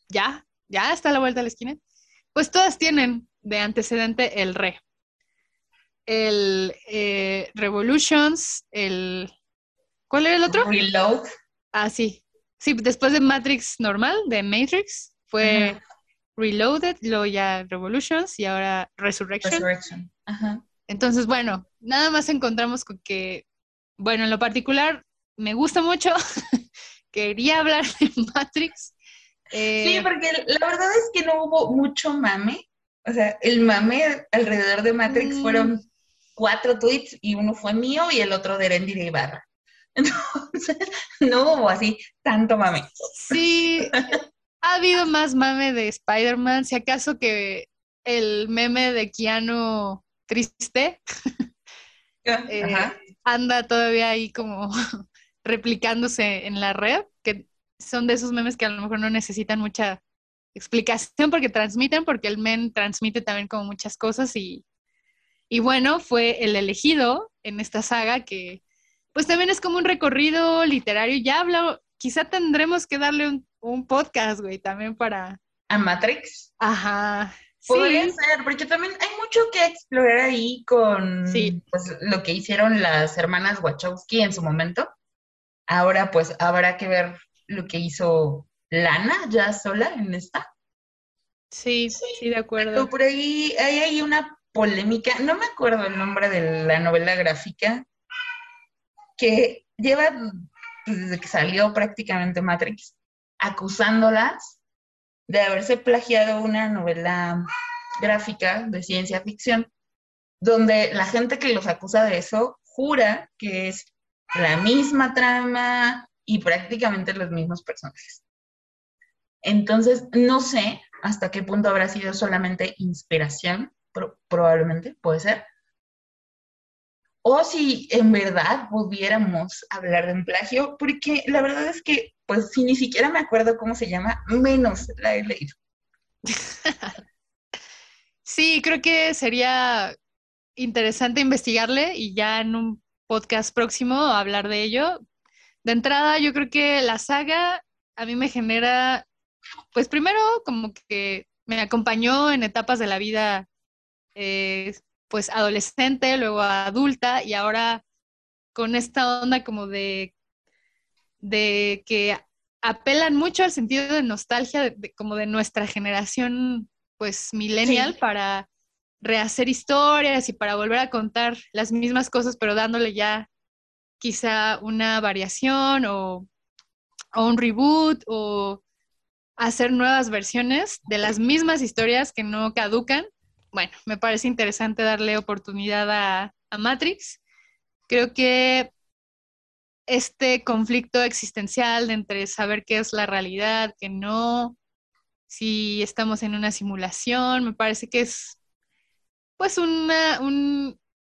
ya, ya está a la vuelta de la esquina. Pues todas tienen de antecedente el re. El eh, Revolutions, el... ¿Cuál era el otro? Reload. Ah, sí. Sí, después de Matrix normal, de Matrix, fue Reloaded, luego ya Revolutions y ahora Resurrection. Resurrection. Entonces, bueno, nada más encontramos con que, bueno, en lo particular me gusta mucho. Quería hablar de Matrix. Eh, sí, porque la verdad es que no hubo mucho mame. O sea, el mame alrededor de Matrix mm. fueron cuatro tweets y uno fue mío y el otro de Erendira Ibarra. Entonces, no hubo así tanto mame. Sí, ha habido más mame de Spider-Man, si acaso que el meme de Keanu triste ah, eh, anda todavía ahí como replicándose en la red, que son de esos memes que a lo mejor no necesitan mucha explicación porque transmiten, porque el men transmite también como muchas cosas y, y bueno, fue el elegido en esta saga que pues también es como un recorrido literario, ya habla, quizá tendremos que darle un un podcast, güey, también para... ¿A Matrix? Ajá. Podría ser, porque también hay mucho que explorar ahí con pues, lo que hicieron las hermanas Wachowski en su momento. Ahora, pues, habrá que ver lo que hizo Lana ya sola en esta. Sí, sí, de acuerdo. por ahí hay, hay una polémica, no me acuerdo el nombre de la novela gráfica, que lleva desde que salió prácticamente Matrix, acusándolas de haberse plagiado una novela gráfica de ciencia ficción, donde la gente que los acusa de eso jura que es la misma trama y prácticamente los mismos personajes. Entonces, no sé hasta qué punto habrá sido solamente inspiración, probablemente, puede ser, o si en verdad pudiéramos hablar de un plagio, porque la verdad es que, pues, si ni siquiera me acuerdo cómo se llama, menos la he leído. Sí, creo que sería interesante investigarle y ya en un podcast próximo hablar de ello. De entrada, yo creo que la saga a mí me genera, pues primero como que me acompañó en etapas de la vida eh, pues adolescente, luego adulta y ahora con esta onda como de, de que apelan mucho al sentido de nostalgia como de nuestra generación pues millennial para rehacer historias y para volver a contar las mismas cosas pero dándole ya quizá una variación o, o un reboot o hacer nuevas versiones de las mismas historias que no caducan bueno, me parece interesante darle oportunidad a, Matrix. Creo que este conflicto existencial entre saber qué es la realidad, qué no, si estamos en una simulación, me parece que es pues un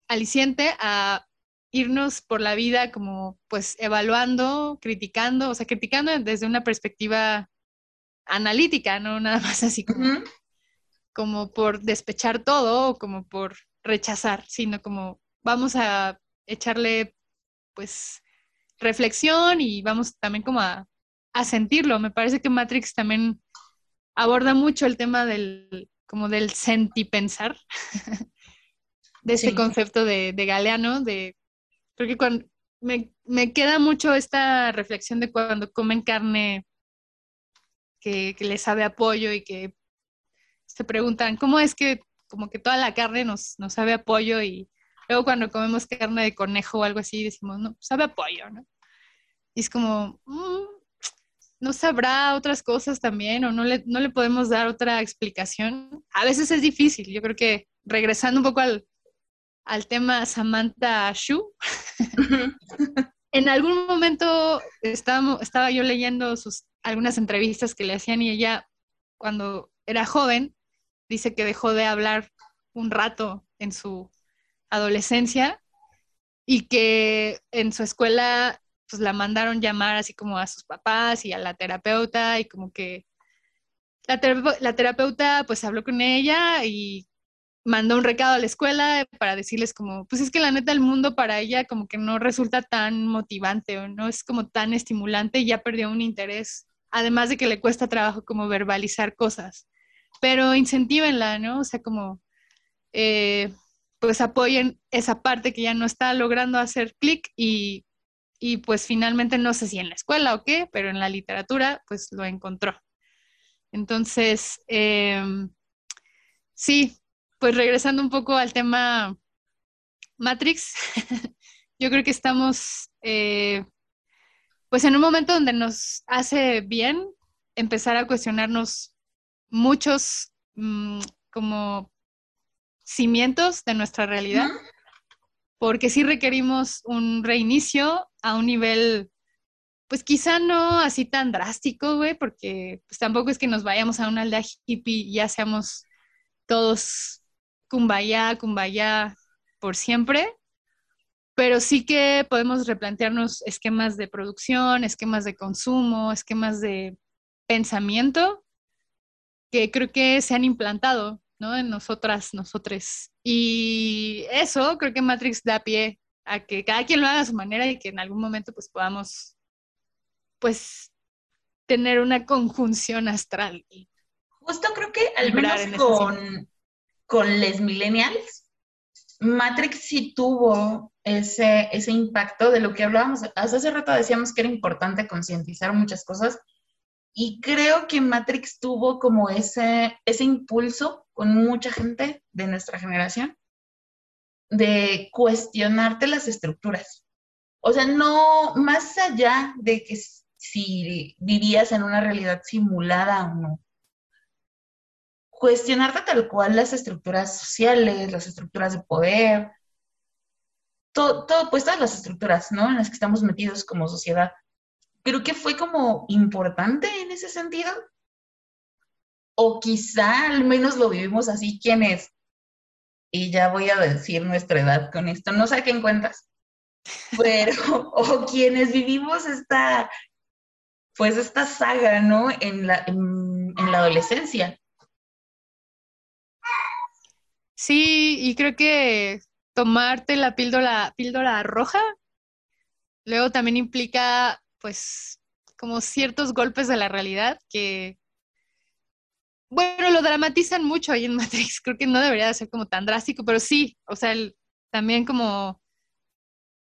aliciente a irnos por la vida como pues evaluando, criticando, o sea, criticando desde una perspectiva analítica, no nada más así como como por despechar todo o como por rechazar, sino como vamos a echarle pues reflexión y vamos también como a, sentirlo. Me parece que Matrix también aborda mucho el tema del como del sentipensar, de ese concepto de, Galeano, de creo que cuando me, me, queda mucho esta reflexión de cuando comen carne que, que le sabe apoyo y que se preguntan, ¿cómo es que como que toda la carne nos, nos sabe apoyo y luego cuando comemos carne de conejo o algo así decimos, no, sabe apoyo, ¿no? Y es como, mm, ¿no sabrá otras cosas también o no le, no le podemos dar otra explicación? A veces es difícil, yo creo que regresando un poco al, al tema Samantha Shu, en algún momento estaba, estaba yo leyendo sus, algunas entrevistas que le hacían y ella cuando era joven dice que dejó de hablar un rato en su adolescencia y que en su escuela pues la mandaron llamar así como a sus papás y a la terapeuta y como que la, terapeuta pues habló con ella y mandó un recado a la escuela para decirles como, pues es que la neta el mundo para ella como que no resulta tan motivante o no es como tan estimulante y ya perdió un interés, además de que le cuesta trabajo como verbalizar cosas pero incentívenla, ¿no? O sea, como, eh, pues apoyen esa parte que ya no está logrando hacer clic y, y pues finalmente no sé si en la escuela o qué, pero en la literatura pues lo encontró. Entonces, em, sí, pues regresando un poco al tema Matrix, yo creo que estamos eh, pues en un momento donde nos hace bien empezar a cuestionarnos muchos mm, como cimientos de nuestra realidad, porque sí requerimos un reinicio a un nivel, pues quizá no así tan drástico, güey, porque pues tampoco es que nos vayamos a una aldea hippie y ya seamos todos kumbaya, kumbaya por siempre, pero sí que podemos replantearnos esquemas de producción, esquemas de consumo, esquemas de pensamiento que creo que se han implantado, ¿no? En nosotras, nosotres. Y eso creo que Matrix da pie a que cada quien lo haga a su manera y que en algún momento pues podamos, pues, tener una conjunción astral. Justo creo que al menos con, con les millennials, Matrix sí tuvo ese, ese impacto de lo que hablábamos. Hace, hace rato decíamos que era importante concientizar muchas cosas Y creo que Matrix tuvo como ese, ese impulso con mucha gente de nuestra generación de cuestionarte las estructuras. O sea, no más allá de que si vivías en una realidad simulada o no. Cuestionarte tal cual las estructuras sociales, las estructuras de poder, todo, todo, pues todas las estructuras, ¿no? En las que estamos metidos como sociedad. Creo que fue como importante en ese sentido. O quizá al menos lo vivimos así quienes, y ya voy a decir nuestra edad con esto, no sé qué cuentas, pero, o quienes vivimos esta, pues esta saga, ¿no? En la, en, en la adolescencia. Sí, y creo que tomarte la píldora, píldora roja, luego también implica, pues, como ciertos golpes de la realidad que, bueno, lo dramatizan mucho ahí en Matrix. Creo que no debería ser como tan drástico, pero sí, o sea, también como,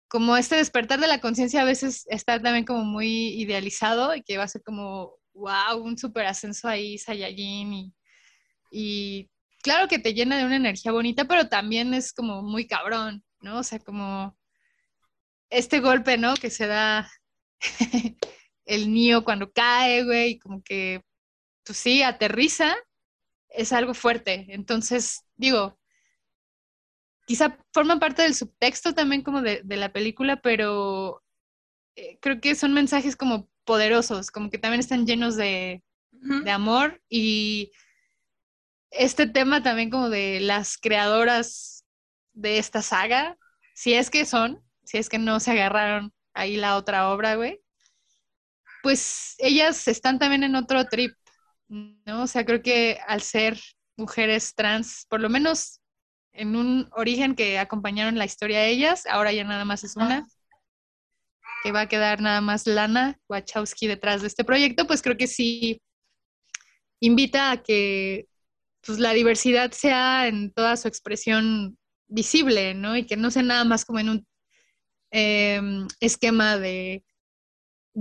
como este despertar de la conciencia a veces está también como muy idealizado y que va a ser como, wow, un super ascenso ahí, Saiyajin y, y claro que te llena de una energía bonita, pero también es como muy cabrón, ¿no? O sea, como este golpe, ¿no? Que se da el niño cuando cae, güey, como que, pues sí, aterriza, es algo fuerte. Entonces, digo, quizá forma parte del subtexto también como de, la película, pero eh, creo que son mensajes como poderosos, como que también están llenos de, de amor y este tema también como de las creadoras de esta saga, si es que son, si es que no se agarraron ahí la otra obra, güey, pues ellas están también en otro trip, ¿no? O sea, creo que al ser mujeres trans, por lo menos en un origen que acompañaron la historia de ellas, ahora ya nada más es una, que va a quedar nada más Lana Wachowski detrás de este proyecto, pues creo que sí invita a que pues la diversidad sea en toda su expresión visible, ¿no? Y que no sea nada más como en un em, esquema de,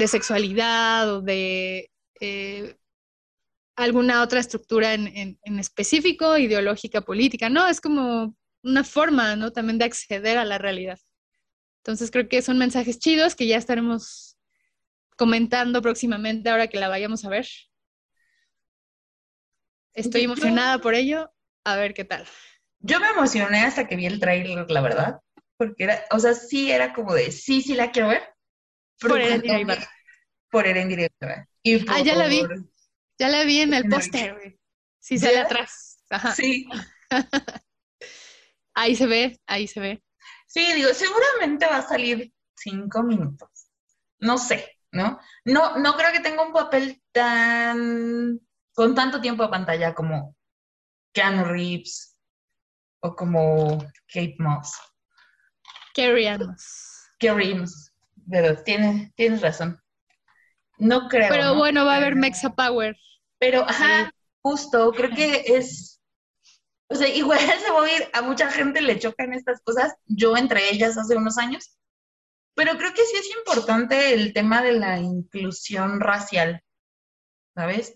sexualidad o de eh, alguna otra estructura en, específico, ideológica, política, ¿no? Es como una forma, ¿no? También de acceder a la realidad. Entonces creo que son mensajes chidos que ya estaremos comentando próximamente ahora que la vayamos a ver. Estoy emocionada por ello. A ver qué tal. Yo me emocioné hasta que vi el trailer, la verdad. Porque era, o sea, sí era como de, sí, sí la quiero ver. Por Erendira Ibarra. Por Erendira Ibarra. ah, ya la vi. Ya la vi en el póster, güey. Sí, sale atrás. Sí. ahí se ve, ahí se ve. Sí, digo, seguramente va a salir cinco minutos. No sé, ¿no? No, no creo que tenga un papel tan con tanto tiempo de pantalla como Keanu Reeves o como Kate Moss. Carrie Moss, pero tienes, tienes razón. No creo. Pero bueno, va a haber Mexa Power. Pero, ajá, justo, creo que es. O sea, igual se va a oír, a mucha gente le chocan estas cosas, yo entre ellas hace unos años, pero creo que sí es importante el tema de la inclusión racial, ¿sabes?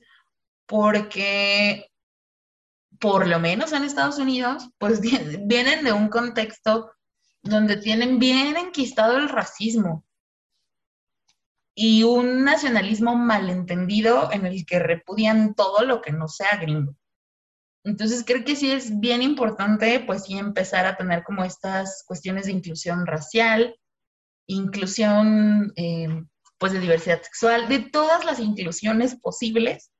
porque por lo menos en Estados Unidos, pues vienen de un contexto donde tienen bien enquistado el racismo y un nacionalismo malentendido en el que repudian todo lo que no sea gringo. Entonces creo que sí es bien importante, pues sí, empezar a tener como estas cuestiones de inclusión racial, inclusión, eh, pues de diversidad sexual, de todas las inclusiones posibles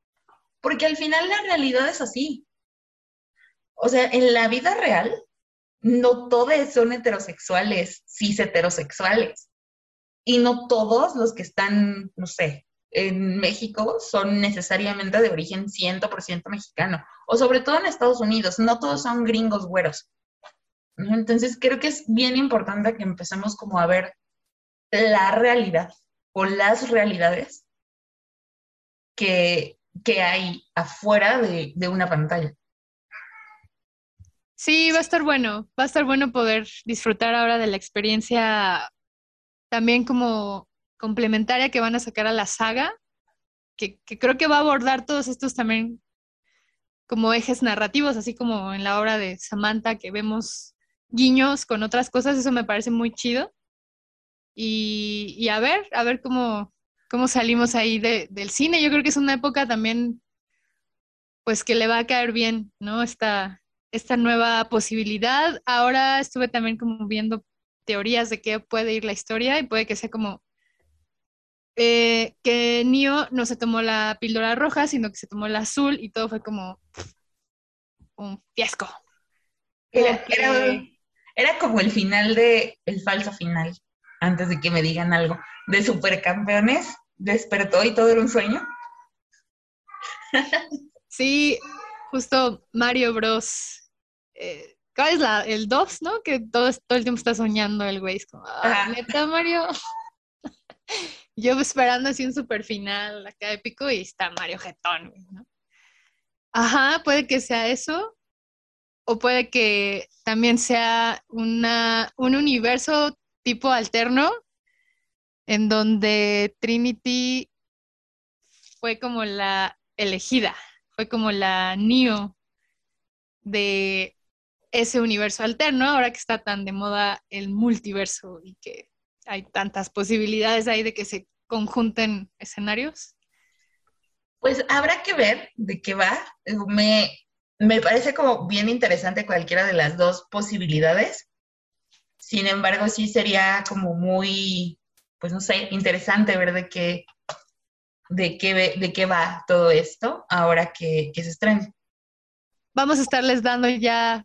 porque al final la realidad es así. O sea, en la vida real, no todos son heterosexuales, cis heterosexuales. Y no todos los que están, no sé, en México son necesariamente de origen 100% mexicano. O sobre todo en Estados Unidos, no todos son gringos güeros. Entonces creo que es bien importante que empecemos como a ver la realidad o las realidades que que hay afuera de, una pantalla. Sí, va a estar bueno, va a estar bueno poder disfrutar ahora de la experiencia también como complementaria que van a sacar a la saga, que, creo que va a abordar todos estos también como ejes narrativos, así como en la obra de Samantha que vemos guiños con otras cosas, eso me parece muy chido. Y, a ver, a ver cómo, cómo salimos ahí del cine. Yo creo que es una época también, pues que le va a caer bien, ¿no? Esta, esta nueva posibilidad. Ahora estuve también como viendo teorías de qué puede ir la historia y puede que sea como eh, que Neo no se tomó la píldora roja, sino que se tomó la azul y todo fue como un fiasco. Era, como el final de, el falso final, antes de que me digan algo, de supercampeones, despertó y todo era un sueño. Sí, justo Mario Bros. Eh, ¿Cuál es la, el 2, no? Que todo, todo el tiempo está soñando el güey. Es como, ah, neta, Mario. Yo esperando así un super final acá épico y está Mario Getón, ¿no? Ajá, puede que sea eso. O puede que también sea una, un universo tipo alterno en donde Trinity fue como la elegida, fue como la Neo de ese universo alterno, ahora que está tan de moda el multiverso y que hay tantas posibilidades ahí de que se conjunten escenarios? Pues habrá que ver de qué va. Me, me parece como bien interesante cualquiera de las dos posibilidades. Sin embargo, sí sería como muy, pues no sé, interesante ver de qué, de qué, de qué va todo esto ahora que, que se estrene. Vamos a estarles dando ya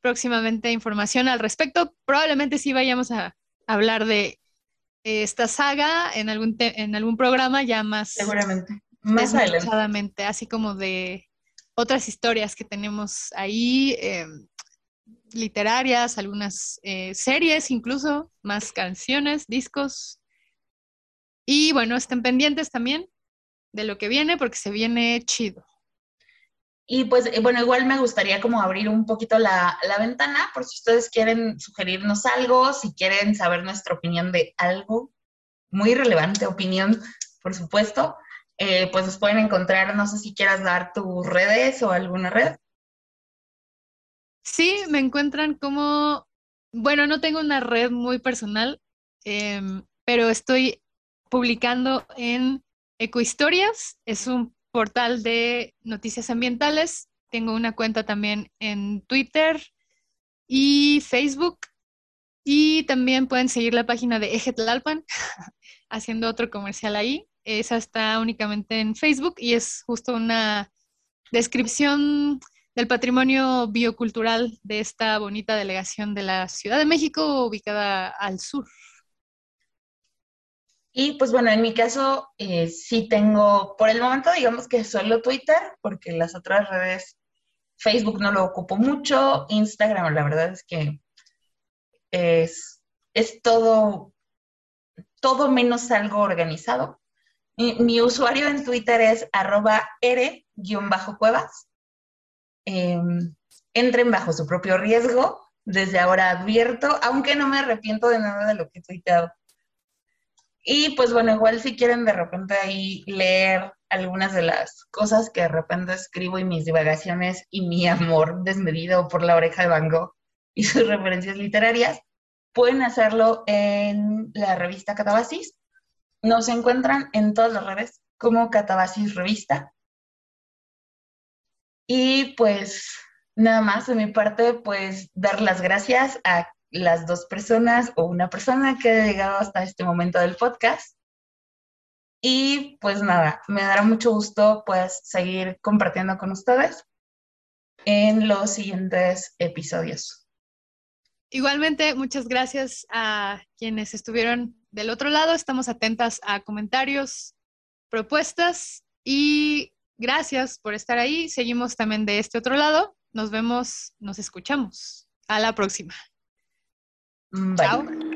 próximamente información al respecto. Probablemente sí vayamos a hablar de esta saga en algún, en algún programa ya más... Seguramente. Más adelante. Así como de otras historias que tenemos ahí, em, literarias, algunas eh, series incluso, más canciones, discos. Y bueno, estén pendientes también de lo que viene porque se viene chido. Y pues, eh, bueno, igual me gustaría como abrir un poquito la, ventana por si ustedes quieren sugerirnos algo, si quieren saber nuestra opinión de algo, muy relevante opinión, por supuesto, eh, pues nos pueden encontrar, no sé si quieras dar tus redes o alguna red. Sí, me encuentran como, bueno, no tengo una red muy personal, em, pero estoy publicando en Ecohistorias, es un portal de noticias ambientales. Tengo una cuenta también en Twitter y Facebook. Y también pueden seguir la página de Eje Tlalpan, haciendo otro comercial ahí. Esa está únicamente en Facebook y es justo una descripción del patrimonio biocultural de esta bonita delegación de la Ciudad de México ubicada al sur. Y pues bueno, en mi caso eh, sí tengo, por el momento digamos que solo Twitter, porque las otras redes, Facebook no lo ocupo mucho, Instagram la verdad es que es, es todo, todo menos algo organizado. Mi, usuario en Twitter es arroba r-cuevas. Em, entren bajo su propio riesgo, desde ahora advierto, aunque no me arrepiento de nada de lo que he tuiteado. Y pues bueno, igual si quieren de repente ahí leer algunas de las cosas que de repente escribo y mis divagaciones y mi amor desmedido por la oreja de Van Gogh y sus referencias literarias, pueden hacerlo en la revista Catabasis. Nos encuentran en todas las redes como Catabasis Revista. Y pues nada más de mi parte, pues dar las gracias a las dos personas o una persona que ha llegado hasta este momento del podcast. Y pues nada, me dará mucho gusto pues seguir compartiendo con ustedes en los siguientes episodios. Igualmente, muchas gracias a quienes estuvieron del otro lado. Estamos atentas a comentarios, propuestas y gracias por estar ahí. Seguimos también de este otro lado. Nos vemos, nos escuchamos. A la próxima. 唔明。